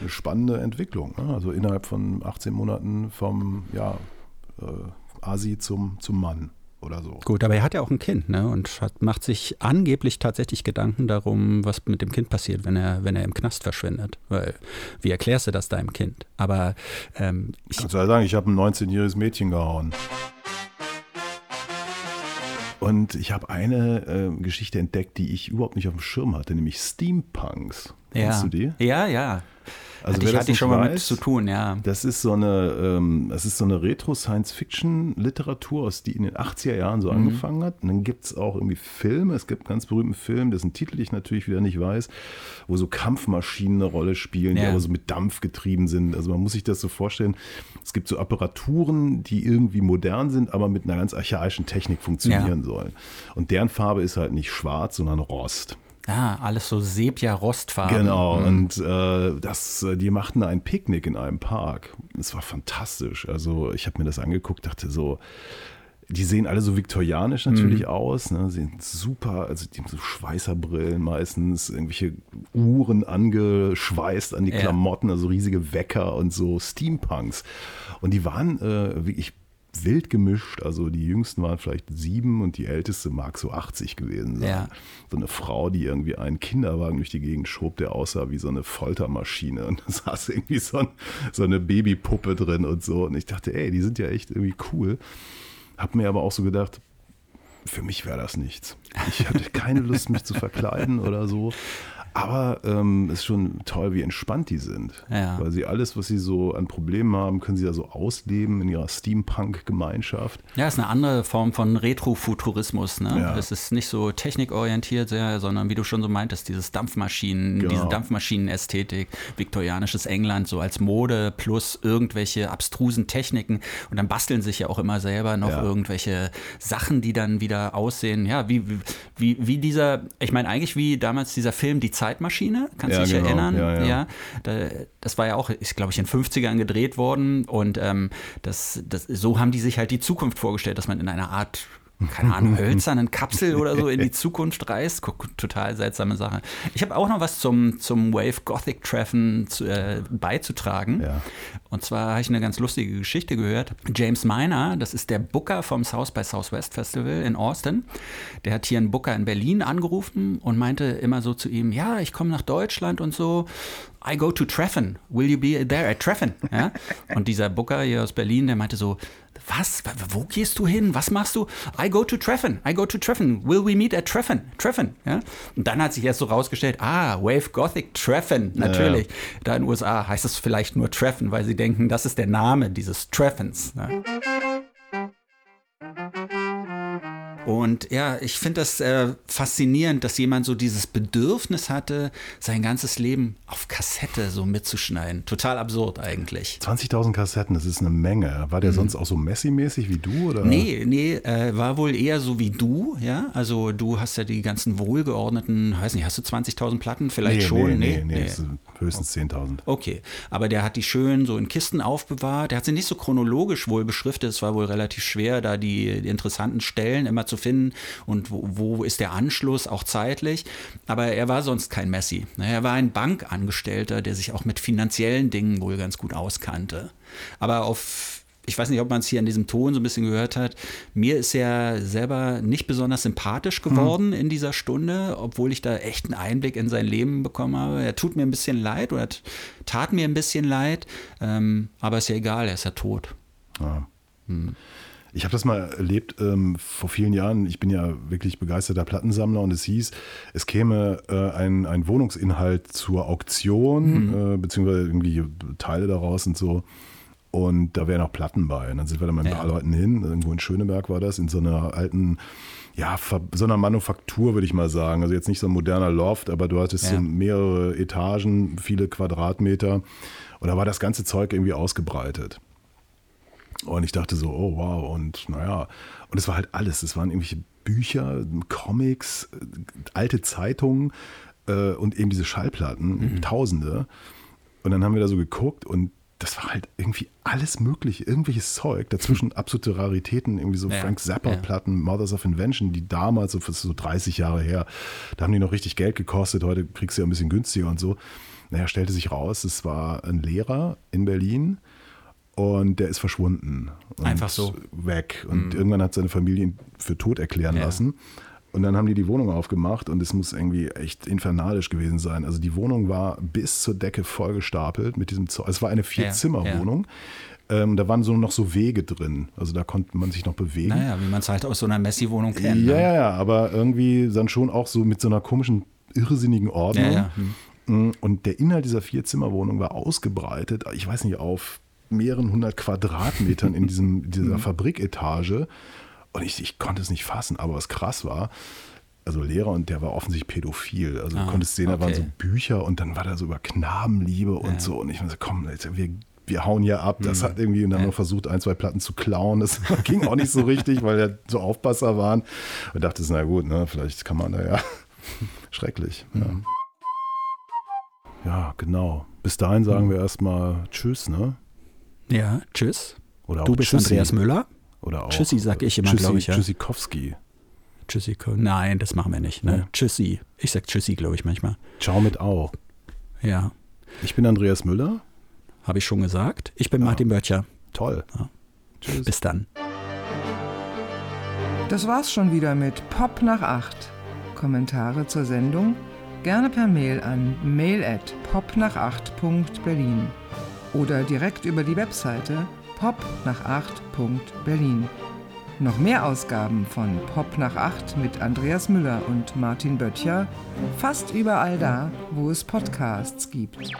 eine spannende Entwicklung. Ne? Also innerhalb von 18 Monaten vom ja, äh, Asi zum, zum Mann oder so. Gut, aber er hat ja auch ein Kind, ne? Und hat, macht sich angeblich tatsächlich Gedanken darum, was mit dem Kind passiert, wenn er, wenn er im Knast verschwindet. Weil, wie erklärst du das deinem Kind? Aber ähm, ich, Kannst du ja sagen, ich habe ein 19-jähriges Mädchen gehauen. Und ich habe eine äh, Geschichte entdeckt, die ich überhaupt nicht auf dem Schirm hatte, nämlich Steampunks. Kennst ja. du die? Ja, ja. Also hatte ich, das hatte ich schon mal mit weiß, zu tun, ja. Das ist so eine, ähm, das ist so eine Retro-Science-Fiction-Literatur, aus die in den 80er Jahren Mhm. so angefangen hat. Und dann gibt es auch irgendwie Filme. Es gibt einen ganz berühmten Film, dessen Titel ich natürlich wieder nicht weiß, wo so Kampfmaschinen eine Rolle spielen, die Ja. aber so mit Dampf getrieben sind. Also man muss sich das so vorstellen. Es gibt so Apparaturen, die irgendwie modern sind, aber mit einer ganz archaischen Technik funktionieren sollen. Und deren Farbe ist halt nicht schwarz, sondern Rost. Ja, alles so Sepia-Rostfarben. Genau, Mhm. und äh, das, äh, die machten ein Picknick in einem Park. Es war fantastisch. Also ich habe mir das angeguckt, dachte so, die sehen alle so viktorianisch natürlich aus, ne? sehen super, also die haben so Schweißerbrillen meistens, irgendwelche Uhren angeschweißt an die Ja. Klamotten, also riesige Wecker und so Steampunks. Und die waren äh, wirklich wild gemischt, also die jüngsten waren vielleicht sieben und die älteste mag so 80 gewesen sein. Ja. So eine Frau, die irgendwie einen Kinderwagen durch die Gegend schob, der aussah wie so eine Foltermaschine und da saß irgendwie so, ein, so eine Babypuppe drin und so und ich dachte, ey, die sind ja echt irgendwie cool. Hab mir aber auch so gedacht, für mich wäre das nichts. Ich hatte keine Lust, mich zu verkleiden oder so. Aber ähm, es ist schon toll, wie entspannt die sind. Ja. Weil sie alles, was sie so an Problemen haben, können sie da so ausleben in ihrer Steampunk-Gemeinschaft. Ja, ist eine andere Form von Retrofuturismus. Ne? Ja. Es ist nicht so technikorientiert, sehr, sondern wie du schon so meintest, dieses Dampfmaschinen, Genau. diese Dampfmaschinenästhetik, viktorianisches England so als Mode plus irgendwelche abstrusen Techniken. Und dann basteln sich ja auch immer selber noch Ja. irgendwelche Sachen, die dann wieder aussehen. Ja, wie, wie, wie, wie dieser, ich meine eigentlich wie damals dieser Film Die Zeitmaschine, kannst du Ja, dich genau. erinnern? Ja, ja. da, das war ja auch, ist glaube ich in 50ern gedreht worden und ähm, das, das, so haben die sich halt die Zukunft vorgestellt, dass man in einer Art keine Ahnung, (laughs) hölzernen Kapsel oder so in die Zukunft reist. Guck, total seltsame Sache. Ich habe auch noch was zum, zum Wave Gothic Treffen zu, äh, beizutragen. Ja. Und zwar habe ich eine ganz lustige Geschichte gehört. James Miner, das ist der Booker vom South by Southwest Festival in Austin. Der hat hier einen Booker in Berlin angerufen und meinte immer so zu ihm, ja, ich komme nach Deutschland und so. I go to Treffen. Will you be there at Treffen? Ja? Und dieser Booker hier aus Berlin, der meinte so, was? Wo gehst du hin? Was machst du? I go to Treffen. I go to Treffen. Will we meet at Treffen? Treffen. Ja? Und dann hat sich erst so rausgestellt, ah, Wave Gothic Treffen. Natürlich. Da in den USA heißt es vielleicht nur Treffen, weil sie denken, das ist der Name dieses Treffens. Ne? Und ja, ich finde das äh, faszinierend, dass jemand so dieses Bedürfnis hatte, sein ganzes Leben auf Kassette so mitzuschneiden. Total absurd eigentlich. 20.000 Kassetten, das ist eine Menge. War der sonst auch so Messi-mäßig wie du? Oder? Mhm. Nee, nee, äh, war wohl eher so wie du, ja. Also du hast ja die ganzen wohlgeordneten, weiß nicht, hast du 20.000 Platten? Vielleicht nee, schon? Nee, nee, nee, sind höchstens 10.000. Okay, aber der hat die schön so in Kisten aufbewahrt. Der hat sie nicht so chronologisch wohl beschriftet. Es war wohl relativ schwer, da die, die interessanten Stellen immer zu finden und wo, wo ist der Anschluss auch zeitlich. Aber er war sonst kein Messi. Er war ein Bankangestellter, der sich auch mit finanziellen Dingen wohl ganz gut auskannte. Aber auf ich weiß nicht, ob man es hier in diesem Ton so ein bisschen gehört hat. Mir ist er selber nicht besonders sympathisch geworden Mhm. in dieser Stunde, obwohl ich da echt einen Einblick in sein Leben bekommen habe. Er tut mir ein bisschen leid oder tat mir ein bisschen leid, ähm, aber ist ja egal, er ist ja tot. Ja. Ich habe das mal erlebt ähm, vor vielen Jahren. Ich bin ja wirklich begeisterter Plattensammler und es hieß, es käme äh, ein, ein Wohnungsinhalt zur Auktion, äh, beziehungsweise irgendwie Teile daraus und so. Und da wären auch Platten bei. Und dann sind wir da mit ein Ja. paar Leuten hin. Irgendwo in Schöneberg war das, in so einer alten, ja, so einer Manufaktur, würde ich mal sagen. Also jetzt nicht so ein moderner Loft, aber du hattest Ja. so mehrere Etagen, viele Quadratmeter. Und da war das ganze Zeug irgendwie ausgebreitet. Und ich dachte so, oh wow, und naja, und es war halt alles. Es waren irgendwelche Bücher, Comics, äh, alte Zeitungen äh, und eben diese Schallplatten, Tausende. Und dann haben wir da so geguckt und das war halt irgendwie alles mögliche, irgendwelches Zeug. Dazwischen (laughs) absolute Raritäten, irgendwie so Ja, Frank Zappa-Platten, Mothers of Invention, die damals, so, so 30 Jahre her, da haben die noch richtig Geld gekostet. Heute kriegst du ja ein bisschen günstiger und so. Naja, stellte sich raus, es war ein Lehrer in Berlin und der ist verschwunden. Und Einfach so? Weg. Und irgendwann hat seine Familie ihn für tot erklären Ja. lassen. Und dann haben die die Wohnung aufgemacht und es muss irgendwie echt infernalisch gewesen sein. Also die Wohnung war bis zur Decke vollgestapelt mit diesem Zeug. Es war eine Vier-Zimmer-Wohnung. Ähm, da waren so noch so Wege drin. Also da konnte man sich noch bewegen. Naja, wie man es halt aus so einer Messi-Wohnung kennt. Ja, ne? ja, ja, aber irgendwie dann schon auch so mit so einer komischen, irrsinnigen Ordnung. Ja, ja. Hm. Und der Inhalt dieser Vier-Zimmer-Wohnung war ausgebreitet, ich weiß nicht, auf mehreren hundert Quadratmetern in diesem, (laughs) dieser Fabriketage. Und ich, ich konnte es nicht fassen, aber was krass war, also Lehrer und der war offensichtlich pädophil. Also du Ah, konntest sehen, da waren okay. so Bücher und dann war da so über Knabenliebe und so. Und ich war so, komm, wir, wir hauen hier ab. Mhm. Das hat irgendwie und dann noch versucht, ein, zwei Platten zu klauen. Das (laughs) ging auch nicht so richtig, weil ja so Aufpasser waren. Und dachte, na gut, ne, vielleicht kann man da ja. (laughs) Schrecklich. Ja. Mhm. ja, genau. Bis dahin sagen wir erstmal Tschüss, ne? Ja, tschüss. Oder auch Du bist Tschüssi. Andreas Müller. Oder auch, Tschüssi sag ich immer, Tschüssi, glaub ich, ja. Tschüssikowski. Tschüssi. Nein, das machen wir nicht. Ne? Ja. Tschüssi. Ich sag Tschüssi, glaube ich, manchmal. Ciao mit Au. Ja, Ich bin Andreas Müller. habe ich schon gesagt. Ich bin Martin Böttcher. Toll. Ja. Tschüss. Bis dann. Das war's schon wieder mit Pop nach 8. Kommentare zur Sendung gerne per Mail an mail at popnach8.berlin oder direkt über die Webseite popnach8.berlin. Noch mehr Ausgaben von Pop nach 8 mit Andreas Müller und Martin Böttcher fast überall da, wo es Podcasts gibt. Please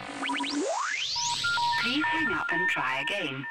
hang up and try again.